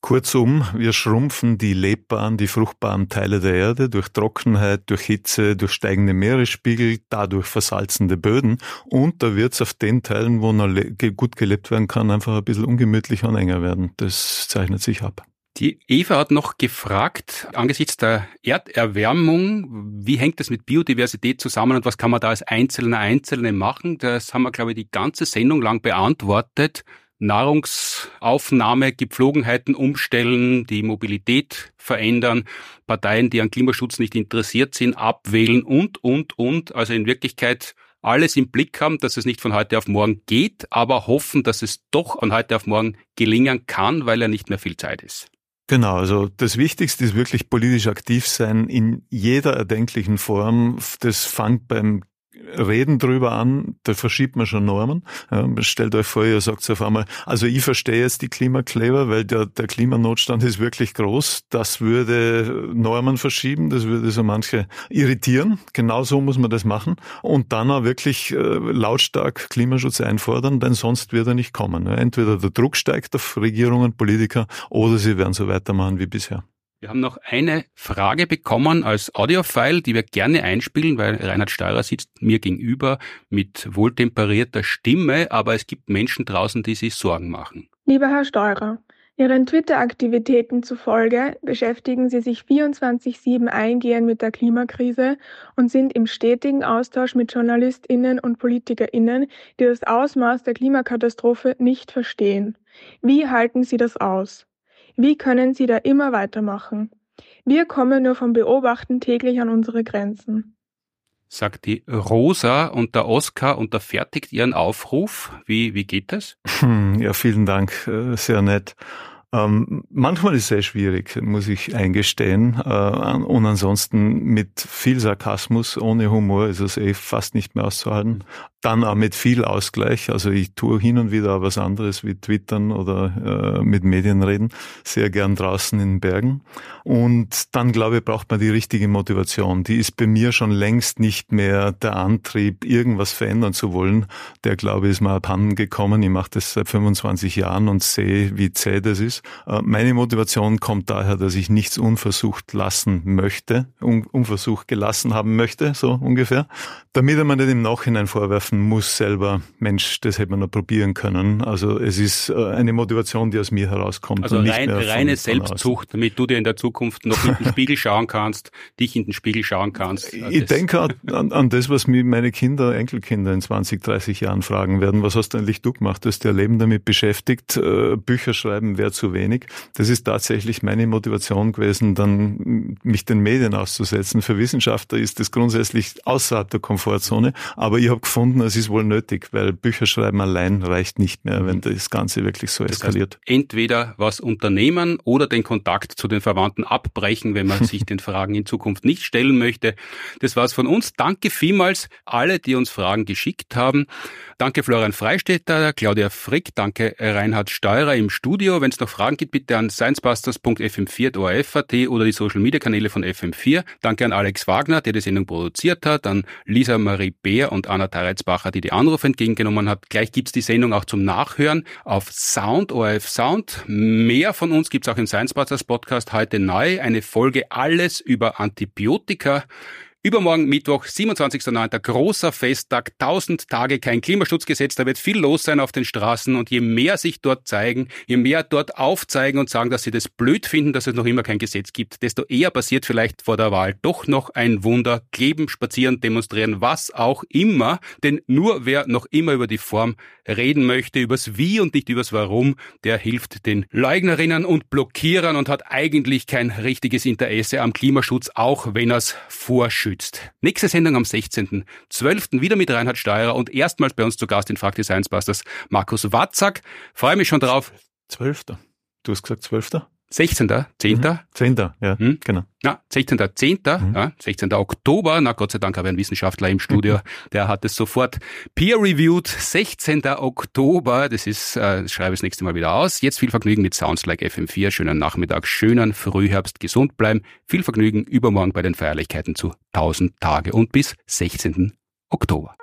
[SPEAKER 6] Kurzum, wir schrumpfen die lebbaren, die fruchtbaren Teile der Erde durch Trockenheit, durch Hitze, durch steigende Meeresspiegel, dadurch versalzende Böden und da wird es auf den Teilen, wo noch gut gelebt werden kann, einfach ein bisschen ungemütlicher und enger werden. Das zeichnet sich ab.
[SPEAKER 1] Die Eva hat noch gefragt, angesichts der Erderwärmung, wie hängt das mit Biodiversität zusammen und was kann man da als Einzelner, Einzelne machen? Das haben wir, glaube ich, die ganze Sendung lang beantwortet. Nahrungsaufnahme, Gepflogenheiten umstellen, die Mobilität verändern, Parteien, die an Klimaschutz nicht interessiert sind, abwählen und, und, und. Also in Wirklichkeit alles im Blick haben, dass es nicht von heute auf morgen geht, aber hoffen, dass es doch von heute auf morgen gelingen kann, weil ja nicht mehr viel Zeit ist.
[SPEAKER 6] Genau, also das Wichtigste ist wirklich politisch aktiv sein in jeder erdenklichen Form. Das fängt beim reden drüber an, da verschiebt man schon Normen. Ja, stellt euch vor, ihr sagt auf einmal, also ich verstehe jetzt die Klimakleber, weil der, der Klimanotstand ist wirklich groß. Das würde Normen verschieben, das würde so manche irritieren. Genau so muss man das machen. Und dann auch wirklich äh, lautstark Klimaschutz einfordern, denn sonst wird er nicht kommen. Entweder der Druck steigt auf Regierungen, Politiker oder sie werden so weitermachen wie bisher.
[SPEAKER 1] Wir haben noch eine Frage bekommen als Audiofile, die wir gerne einspielen, weil Reinhard Steurer sitzt mir gegenüber mit wohltemperierter Stimme, aber es gibt Menschen draußen, die sich Sorgen machen.
[SPEAKER 10] Lieber Herr Steurer, Ihren Twitter-Aktivitäten zufolge beschäftigen Sie sich 24-7 eingehend mit der Klimakrise und sind im stetigen Austausch mit JournalistInnen und PolitikerInnen, die das Ausmaß der Klimakatastrophe nicht verstehen. Wie halten Sie das aus? Wie können Sie da immer weitermachen? Wir kommen nur vom Beobachten täglich an unsere Grenzen.
[SPEAKER 1] Sagt die Rosa und der Oskar unterfertigt ihren Aufruf. Wie, wie geht das?
[SPEAKER 6] Hm, ja, vielen Dank. Äh, sehr nett. Ähm, manchmal ist es sehr schwierig, muss ich eingestehen. Äh, und ansonsten mit viel Sarkasmus, ohne Humor ist es eh fast nicht mehr auszuhalten. Dann auch mit viel Ausgleich. Also ich tue hin und wieder was anderes wie Twittern oder äh, mit Medien reden. Sehr gern draußen in den Bergen. Und dann, glaube ich, braucht man die richtige Motivation. Die ist bei mir schon längst nicht mehr der Antrieb, irgendwas verändern zu wollen. Der, glaube ich, ist mal abhanden gekommen. Ich mache das seit 25 Jahren und sehe, wie zäh das ist. Äh, meine Motivation kommt daher, dass ich nichts unversucht lassen möchte, un unversucht gelassen haben möchte, so ungefähr. Damit man nicht im Nachhinein vorwerfen muss selber, Mensch, das hätte man noch probieren können. Also es ist äh, eine Motivation, die aus mir herauskommt.
[SPEAKER 1] Also rein, reine Selbstzucht, damit du dir in der Zukunft noch in den Spiegel schauen kannst, dich in den Spiegel schauen kannst.
[SPEAKER 6] Ich denke an, an das, was mir meine Kinder, Enkelkinder in 20, 30 Jahren fragen werden. Was hast du eigentlich du gemacht? Hast du ihr Leben damit beschäftigt? Äh, Bücher schreiben wäre zu wenig. Das ist tatsächlich meine Motivation gewesen, dann mich den Medien auszusetzen. Für Wissenschaftler ist das grundsätzlich außerhalb der Komfortzone. Aber ich habe gefunden, es ist wohl nötig, weil Bücherschreiben allein reicht nicht mehr, wenn mhm. das Ganze wirklich so eskaliert.
[SPEAKER 1] heißt, entweder was unternehmen oder den Kontakt zu den Verwandten abbrechen, wenn man sich den Fragen in Zukunft nicht stellen möchte. Das war's von uns. Danke vielmals alle, die uns Fragen geschickt haben. Danke Florian Freistetter, Claudia Frick, danke Reinhard Steurer im Studio. Wenn es noch Fragen gibt, bitte an sciencebusters.fm4.orf.at oder die Social Media Kanäle von FM4. Danke an Alex Wagner, der die Sendung produziert hat, an Lisa Marie Beer und Anna Teretzbacher, die die Anrufe entgegengenommen hat. Gleich gibt's die Sendung auch zum Nachhören auf Sound, ORF Sound. Mehr von uns gibt's auch im Science Podcast heute neu. Eine Folge alles über Antibiotika. Übermorgen Mittwoch, 27.09. großer Festtag, 1000 Tage kein Klimaschutzgesetz, da wird viel los sein auf den Straßen und je mehr sich dort zeigen, je mehr dort aufzeigen und sagen, dass sie das blöd finden, dass es noch immer kein Gesetz gibt, desto eher passiert vielleicht vor der Wahl doch noch ein Wunder, kleben, spazieren, demonstrieren, was auch immer, denn nur wer noch immer über die Form reden möchte, übers Wie und nicht übers Warum, der hilft den Leugnerinnen und Blockierern und hat eigentlich kein richtiges Interesse am Klimaschutz, auch wenn er es vorschützt geschützt. Nächste Sendung am 16.12. wieder mit Reinhard Steurer und erstmals bei uns zu Gast in Frag die Science Busters Markus Watzak. Freue mich schon drauf.
[SPEAKER 6] 12. Du hast gesagt 12.
[SPEAKER 1] 16. 10. Mhm.
[SPEAKER 6] 10. Ja, hm? genau.
[SPEAKER 1] Ja, 16. 10. Mhm. Ja, 16. Oktober. Na, Gott sei Dank habe ich einen Wissenschaftler im Studio, der hat es sofort peer-reviewed. 16. Oktober. Das ist, äh, schreibe ich das nächste Mal wieder aus. Jetzt viel Vergnügen mit Sounds like FM4. Schönen Nachmittag, schönen Frühherbst, gesund bleiben. Viel Vergnügen übermorgen bei den Feierlichkeiten zu 1000 Tage und bis 16. Oktober.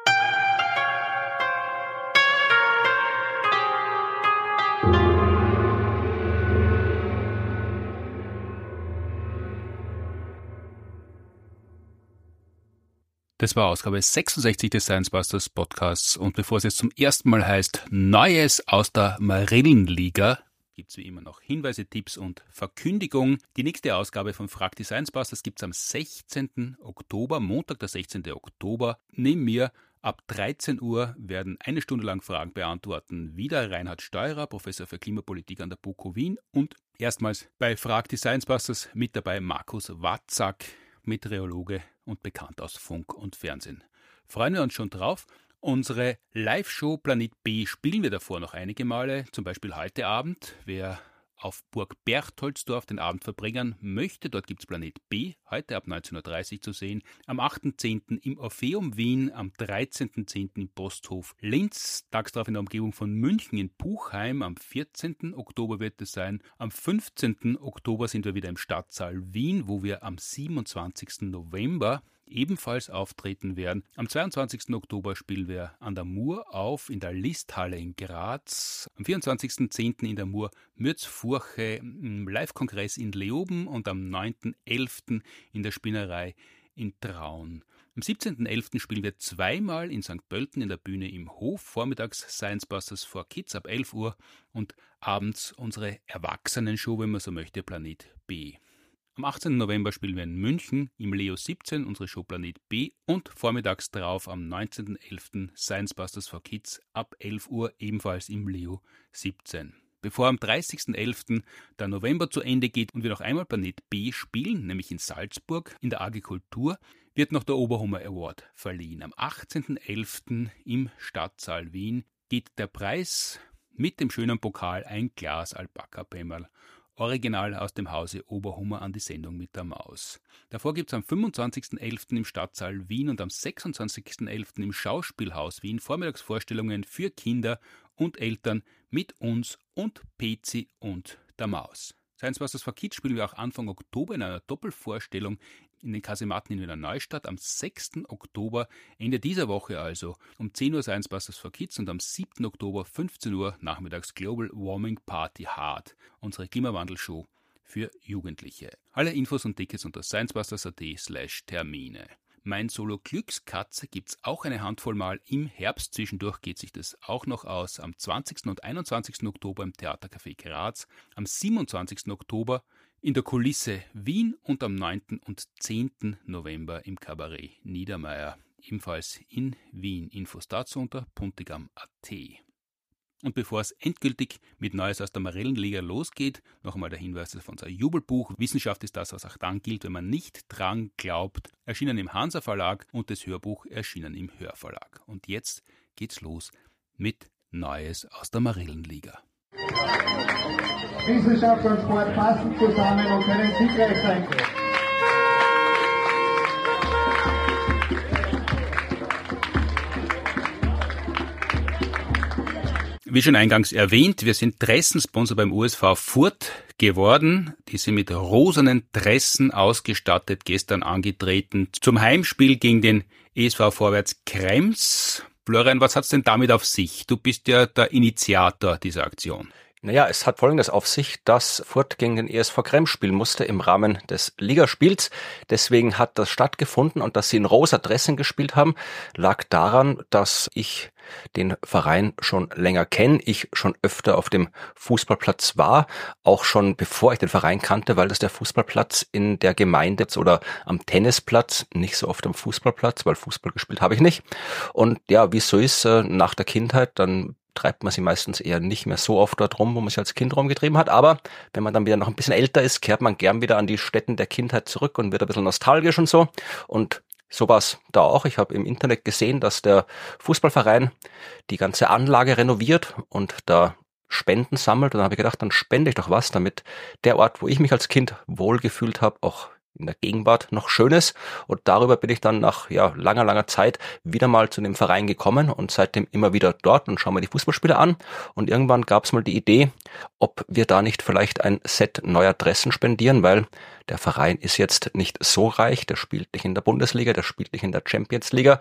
[SPEAKER 1] Das war Ausgabe 66 des Science Busters Podcasts und bevor es jetzt zum ersten Mal heißt Neues aus der Marillenliga, gibt es wie immer noch Hinweise, Tipps und Verkündigung. Die nächste Ausgabe von Frag die Science Busters gibt es am 16. Oktober, Montag, der 16. Oktober. Neben mir ab 13 Uhr werden eine Stunde lang Fragen beantworten. Wieder Reinhard Steurer, Professor für Klimapolitik an der BOKU Wien und erstmals bei Frag die Science Busters mit dabei Markus Watzak, Meteorologe und bekannt aus Funk und Fernsehen. Freuen wir uns schon drauf. Unsere Live-Show Planet B spielen wir davor noch einige Male, zum Beispiel heute Abend. Wer auf Burg Berchtoldsdorf den Abend verbringen möchte, dort gibt es Planet B, heute ab 19.30 Uhr zu sehen, am 8.10. im Orpheum Wien, am 13.10. im Posthof Linz, tags darauf in der Umgebung von München in Puchheim, am 14. Oktober wird es sein, am 15. Oktober sind wir wieder im Stadtsaal Wien, wo wir am 27. November ebenfalls auftreten werden. Am 22. Oktober spielen wir an der Mur auf in der Listhalle in Graz. Am 24.10. in der Mur Mürzfurche im Live-Kongress in Leoben und am 9.11. in der Spinnerei in Traun. Am 17.11. spielen wir zweimal in St. Pölten in der Bühne im Hof, vormittags Science Busters for Kids ab 11 Uhr und abends unsere Erwachsenenshow, wenn man so möchte, Planet B. Am 18. November spielen wir in München im Leo 17 unsere Show Planet B und vormittags darauf am 19.11. Science Busters for Kids ab 11 Uhr ebenfalls im Leo 17. Bevor am 30.11. der November zu Ende geht und wir noch einmal Planet B spielen, nämlich in Salzburg in der Agrikultur, wird noch der Oberhummer Award verliehen. Am 18.11. im Stadtsaal Wien geht der Preis mit dem schönen Pokal ein Glas Alpaka-Pemmerl Original aus dem Hause Oberhummer an die Sendung mit der Maus. Davor gibt es am 25.11. im Stadtsaal Wien und am 26.11. im Schauspielhaus Wien Vormittagsvorstellungen für Kinder und Eltern mit uns und Pezi und der Maus. Science Busters for Kids spielen wir auch Anfang Oktober in einer Doppelvorstellung in den Kasematten in Wiener Neustadt am 6. Oktober, Ende dieser Woche also, um 10 Uhr Science Busters for Kids und am 7. Oktober 15 Uhr nachmittags Global Warming Party Hard, unsere Klimawandelshow für Jugendliche. Alle Infos und Tickets unter sciencebusters.at slash Termine. Mein Solo Glückskatze gibt's auch eine Handvoll Mal im Herbst. Zwischendurch geht sich das auch noch aus. Am 20. und 21. Oktober im Theatercafé Graz. Am 27. Oktober in der Kulisse Wien und am 9. und 10. November im Kabarett Niedermeyer. Ebenfalls in Wien. Infos dazu unter puntigam.at. Und bevor es endgültig mit Neues aus der Marellenliga losgeht, noch einmal der Hinweis auf unser Jubelbuch. Wissenschaft ist das, was auch dann gilt, wenn man nicht dran glaubt. Erschienen im Hansa Verlag und das Hörbuch erschienen im Hörverlag. Und jetzt geht's los mit Neues aus der Marellenliga.
[SPEAKER 11] Wissenschaft und Sport passen zusammen und können siegreich sein.
[SPEAKER 1] Wie schon eingangs erwähnt, wir sind Dressensponsor beim USV Furt geworden. Die sind mit rosanen Dressen ausgestattet, gestern angetreten zum Heimspiel gegen den ESV Vorwärts Krems. Florian, was hat's denn damit auf sich? Du bist ja der Initiator dieser Aktion.
[SPEAKER 7] Naja, es hat folgendes auf sich, dass Furt gegen den ESV Krems spielen musste im Rahmen des Ligaspiels. Deswegen hat das stattgefunden und dass sie in rosa Dressen gespielt haben, lag daran, dass ich den Verein schon länger kenne, ich schon öfter auf dem Fußballplatz war, auch schon bevor ich den Verein kannte, weil das der Fußballplatz in der Gemeinde oder am Tennisplatz, nicht so oft am Fußballplatz, weil Fußball gespielt habe ich nicht. Und ja, wie es so ist, äh, nach der Kindheit, dann treibt man sie meistens eher nicht mehr so oft dort rum, wo man sie als Kind rumgetrieben hat. Aber wenn man dann wieder noch ein bisschen älter ist, kehrt man gern wieder an die Stätten der Kindheit zurück und wird ein bisschen nostalgisch und so. Und so war da auch. Ich habe im Internet gesehen, dass der Fußballverein die ganze Anlage renoviert und da Spenden sammelt. Und dann habe ich gedacht, dann spende ich doch was, damit der Ort, wo ich mich als Kind wohlgefühlt habe, auch in der Gegenwart noch Schönes. Und darüber bin ich dann nach ja, langer, langer Zeit wieder mal zu dem Verein gekommen und seitdem immer wieder dort und schauen mir die Fußballspiele an. Und irgendwann gab es mal die Idee, ob wir da nicht vielleicht ein Set neuer Dressen spendieren, weil der Verein ist jetzt nicht so reich, der spielt nicht in der Bundesliga, der spielt nicht in der Champions League,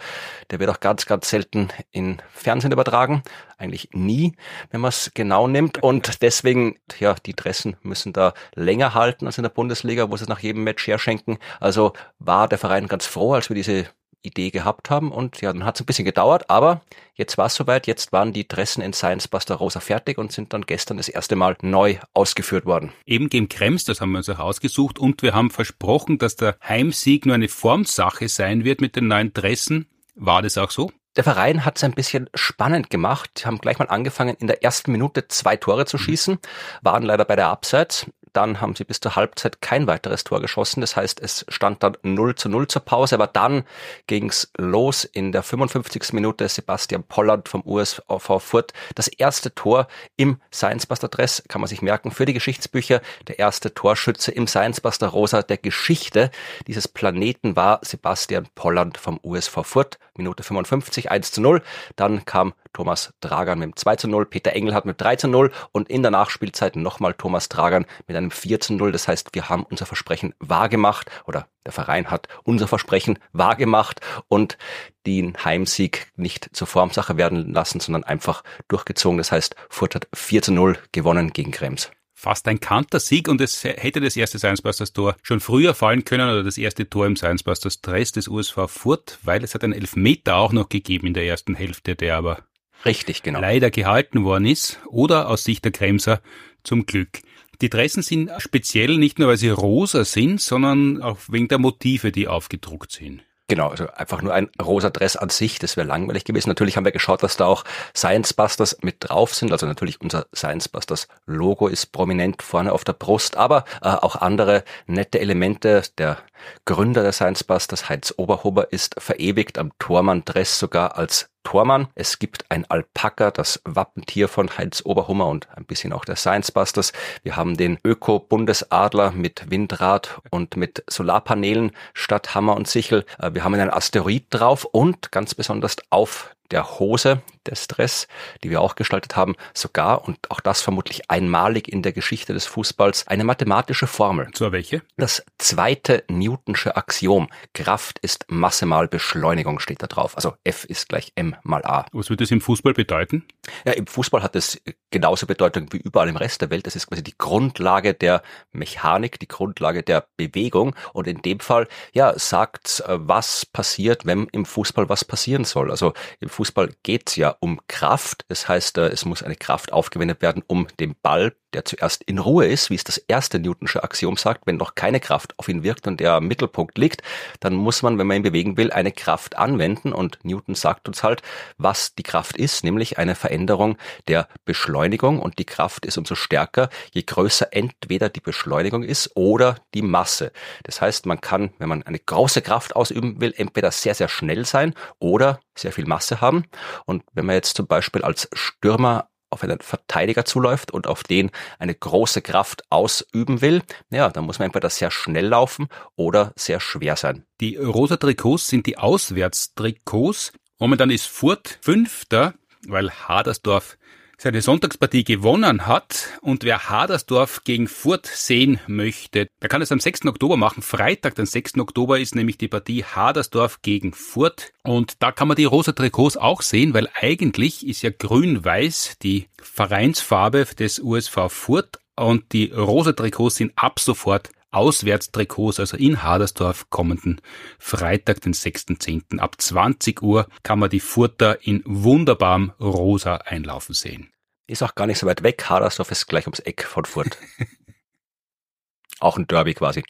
[SPEAKER 7] der wird auch ganz, ganz selten in Fernsehen übertragen, eigentlich nie, wenn man es genau nimmt. Und deswegen, ja, die Dressen müssen da länger halten als in der Bundesliga, wo sie nach jedem Match herschenken. Also war der Verein ganz froh, als wir diese Idee gehabt haben und ja, dann hat es ein bisschen gedauert, aber jetzt war es soweit, jetzt waren die Dressen in Science Buster Rosa fertig und sind dann gestern das erste Mal neu ausgeführt worden.
[SPEAKER 1] Eben gegen Krems, das haben wir uns auch ausgesucht und wir haben versprochen, dass der Heimsieg nur eine Formsache sein wird mit den neuen Dressen. War das auch so?
[SPEAKER 7] Der Verein hat es ein bisschen spannend gemacht. Sie haben gleich mal angefangen, in der ersten Minute zwei Tore zu schießen, waren leider bei der Abseits dann haben sie bis zur Halbzeit kein weiteres Tor geschossen. Das heißt, es stand dann 0 zu 0 zur Pause, aber dann ging's los in der 55. Minute. Sebastian Pollard vom USV Furt. Das erste Tor im Science Buster Dress, kann man sich merken, für die Geschichtsbücher. Der erste Torschütze im Science Buster Rosa der Geschichte dieses Planeten war Sebastian Pollard vom USV Furt. Minute 55, 1 zu 0. Dann kam Thomas Dragan mit dem 2 zu 0, Peter Engelhardt mit 3 zu 0 und in der Nachspielzeit nochmal Thomas Dragan mit einem 4 zu 0. Das heißt, wir haben unser Versprechen wahrgemacht oder der Verein hat unser Versprechen wahrgemacht und den Heimsieg nicht zur Formsache werden lassen, sondern einfach durchgezogen. Das heißt, Furt hat 4 zu 0 gewonnen gegen Krems
[SPEAKER 1] fast ein Kantersieg und es hätte das erste Science Busters Tor schon früher fallen können oder das erste Tor im Science Busters Dress des USV Furt, weil es hat einen Elfmeter auch noch gegeben in der ersten Hälfte, der aber
[SPEAKER 7] Richtig, genau.
[SPEAKER 1] leider gehalten worden ist oder aus Sicht der Kremser zum Glück. Die Dressen sind speziell nicht nur, weil sie rosa sind, sondern auch wegen der Motive, die aufgedruckt sind.
[SPEAKER 7] Genau, also einfach nur ein rosa Dress an sich, das wäre langweilig gewesen. Natürlich haben wir geschaut, dass da auch Science Busters mit drauf sind. Also natürlich unser Science Busters Logo ist prominent vorne auf der Brust, aber äh, auch andere nette Elemente. Der Gründer der Science Busters, Heinz Oberhuber, ist verewigt am Tormann-Dress sogar als Tormann. Es gibt ein Alpaka, das Wappentier von Heinz Oberhummer und ein bisschen auch der Science Busters. Wir haben den Öko-Bundesadler mit Windrad und mit Solarpanelen statt Hammer und Sichel. Äh, wir haben einen Asteroid drauf und ganz besonders auf der Hose des Dress, die wir auch gestaltet haben, sogar, und auch das vermutlich einmalig in der Geschichte des Fußballs, eine mathematische Formel.
[SPEAKER 1] Zur welche?
[SPEAKER 7] Das zweite Newtonsche Axiom. Kraft ist Masse mal Beschleunigung steht da drauf. Also F ist gleich M mal A.
[SPEAKER 1] Was würde das im Fußball bedeuten?
[SPEAKER 7] Ja, im Fußball hat es genauso Bedeutung wie überall im Rest der Welt. Das ist quasi die Grundlage der Mechanik, die Grundlage der Bewegung. Und in dem Fall, ja, sagt, äh, was passiert, wenn im Fußball was passieren soll. Also im Fußball geht's ja um Kraft. Das heißt, äh, es muss eine Kraft aufgewendet werden, um den Ball der zuerst in Ruhe ist, wie es das erste Newtonsche Axiom sagt, wenn noch keine Kraft auf ihn wirkt und er am Mittelpunkt liegt, dann muss man, wenn man ihn bewegen will, eine Kraft anwenden und Newton sagt uns halt, was die Kraft ist, nämlich eine Veränderung der Beschleunigung und die Kraft ist umso stärker, je größer entweder die Beschleunigung ist oder die Masse. Das heißt, man kann, wenn man eine große Kraft ausüben will, entweder sehr, sehr schnell sein oder sehr viel Masse haben. Und wenn man jetzt zum Beispiel als Stürmer auf einen Verteidiger zuläuft und auf den eine große Kraft ausüben will, ja, dann muss man entweder sehr schnell laufen oder sehr schwer sein.
[SPEAKER 1] Die rosa Trikots sind die Auswärtstrikots. Momentan ist Furt Fünfter, weil Hadersdorf seine Sonntagspartie gewonnen hat und wer Hadersdorf gegen Furt sehen möchte, der kann es am 6. Oktober machen. Freitag, den 6. Oktober ist nämlich die Partie Hadersdorf gegen Furt und da kann man die rosa Trikots auch sehen, weil eigentlich ist ja grün-weiß die Vereinsfarbe des USV Furt und die rosa Trikots sind ab sofort Auswärtstrikots, also in Hadersdorf kommenden Freitag, den 6.10. Ab 20 Uhr kann man die Furter in wunderbarem Rosa einlaufen sehen.
[SPEAKER 7] Ist auch gar nicht so weit weg. Hadersdorf ist gleich ums Eck von Furt. auch ein Derby quasi.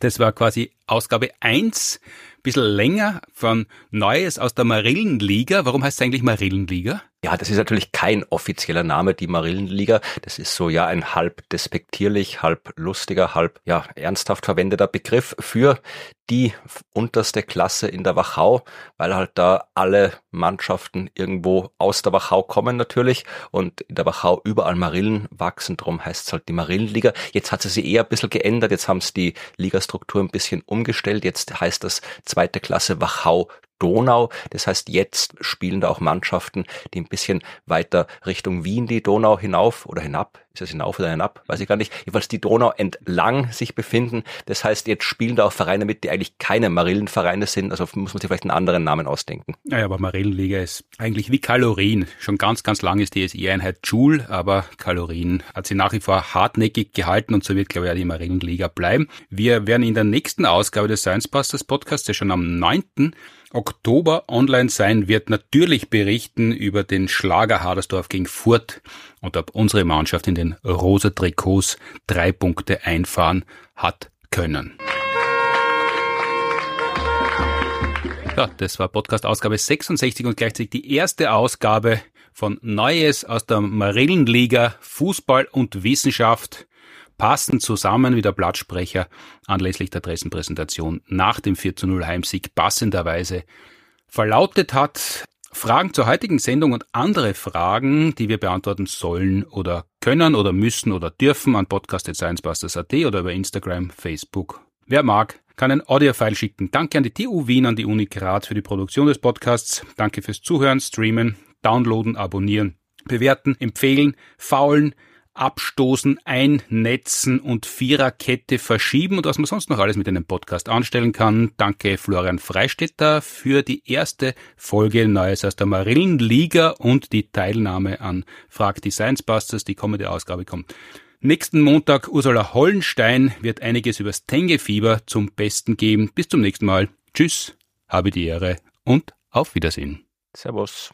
[SPEAKER 1] Das war quasi Ausgabe 1, bisschen länger von Neues aus der Marillenliga. Warum heißt es eigentlich Marillenliga?
[SPEAKER 7] Ja, das ist natürlich kein offizieller Name, die Marillenliga. Das ist so ja ein halb despektierlich, halb lustiger, halb ja ernsthaft verwendeter Begriff für die unterste Klasse in der Wachau, weil halt da alle Mannschaften irgendwo aus der Wachau kommen natürlich und in der Wachau überall Marillen wachsen, drum heißt es halt die Marillenliga. Jetzt hat sie sich eher ein bisschen geändert, jetzt haben sie die Ligastruktur ein bisschen umgestellt, jetzt heißt das zweite Klasse Wachau Donau. Das heißt, jetzt spielen da auch Mannschaften, die ein bisschen weiter Richtung Wien die Donau hinauf oder hinab. Ist es hinauf oder hinab? Weiß ich gar nicht. Jedenfalls die Donau entlang sich befinden. Das heißt, jetzt spielen da auch Vereine mit, die eigentlich keine Marillenvereine sind. Also muss man sich vielleicht einen anderen Namen ausdenken.
[SPEAKER 1] Naja, aber Marillenliga ist eigentlich wie Kalorien. Schon ganz, ganz lang ist die SI-Einheit Joule, aber Kalorien hat sie nach wie vor hartnäckig gehalten und so wird, glaube ich, auch die Marillenliga bleiben. Wir werden in der nächsten Ausgabe des Science Busters Podcasts, der schon am 9. Oktober online sein wird, natürlich berichten über den Schlager Hadersdorf gegen Furt und ob unsere Mannschaft in den rosa Trikots drei Punkte einfahren hat können. Ja, das war Podcast Ausgabe 66 und gleichzeitig die erste Ausgabe von Neues aus der Marillenliga Fußball und Wissenschaft passend zusammen wie der Blattsprecher anlässlich der Dressenpräsentation nach dem 4 zu 0 Heimsieg passenderweise verlautet hat. Fragen zur heutigen Sendung und andere Fragen, die wir beantworten sollen oder können oder müssen oder dürfen an podcast.sciencebusters.at oder über Instagram, Facebook. Wer mag, kann ein Audiofile schicken. Danke an die TU Wien, an die Uni Graz für die Produktion des Podcasts. Danke fürs Zuhören, Streamen, Downloaden, Abonnieren, Bewerten, Empfehlen, Faulen, abstoßen, einnetzen und Viererkette verschieben und was man sonst noch alles mit einem Podcast anstellen kann. Danke Florian Freistetter für die erste Folge Neues aus der Marillenliga und die Teilnahme an Frag die Science Busters. Die kommende Ausgabe kommt Nächsten Montag Ursula Hollenstein wird einiges übers Tengefieber zum Besten geben. Bis zum nächsten Mal. Tschüss, habe die Ehre und auf Wiedersehen.
[SPEAKER 7] Servus.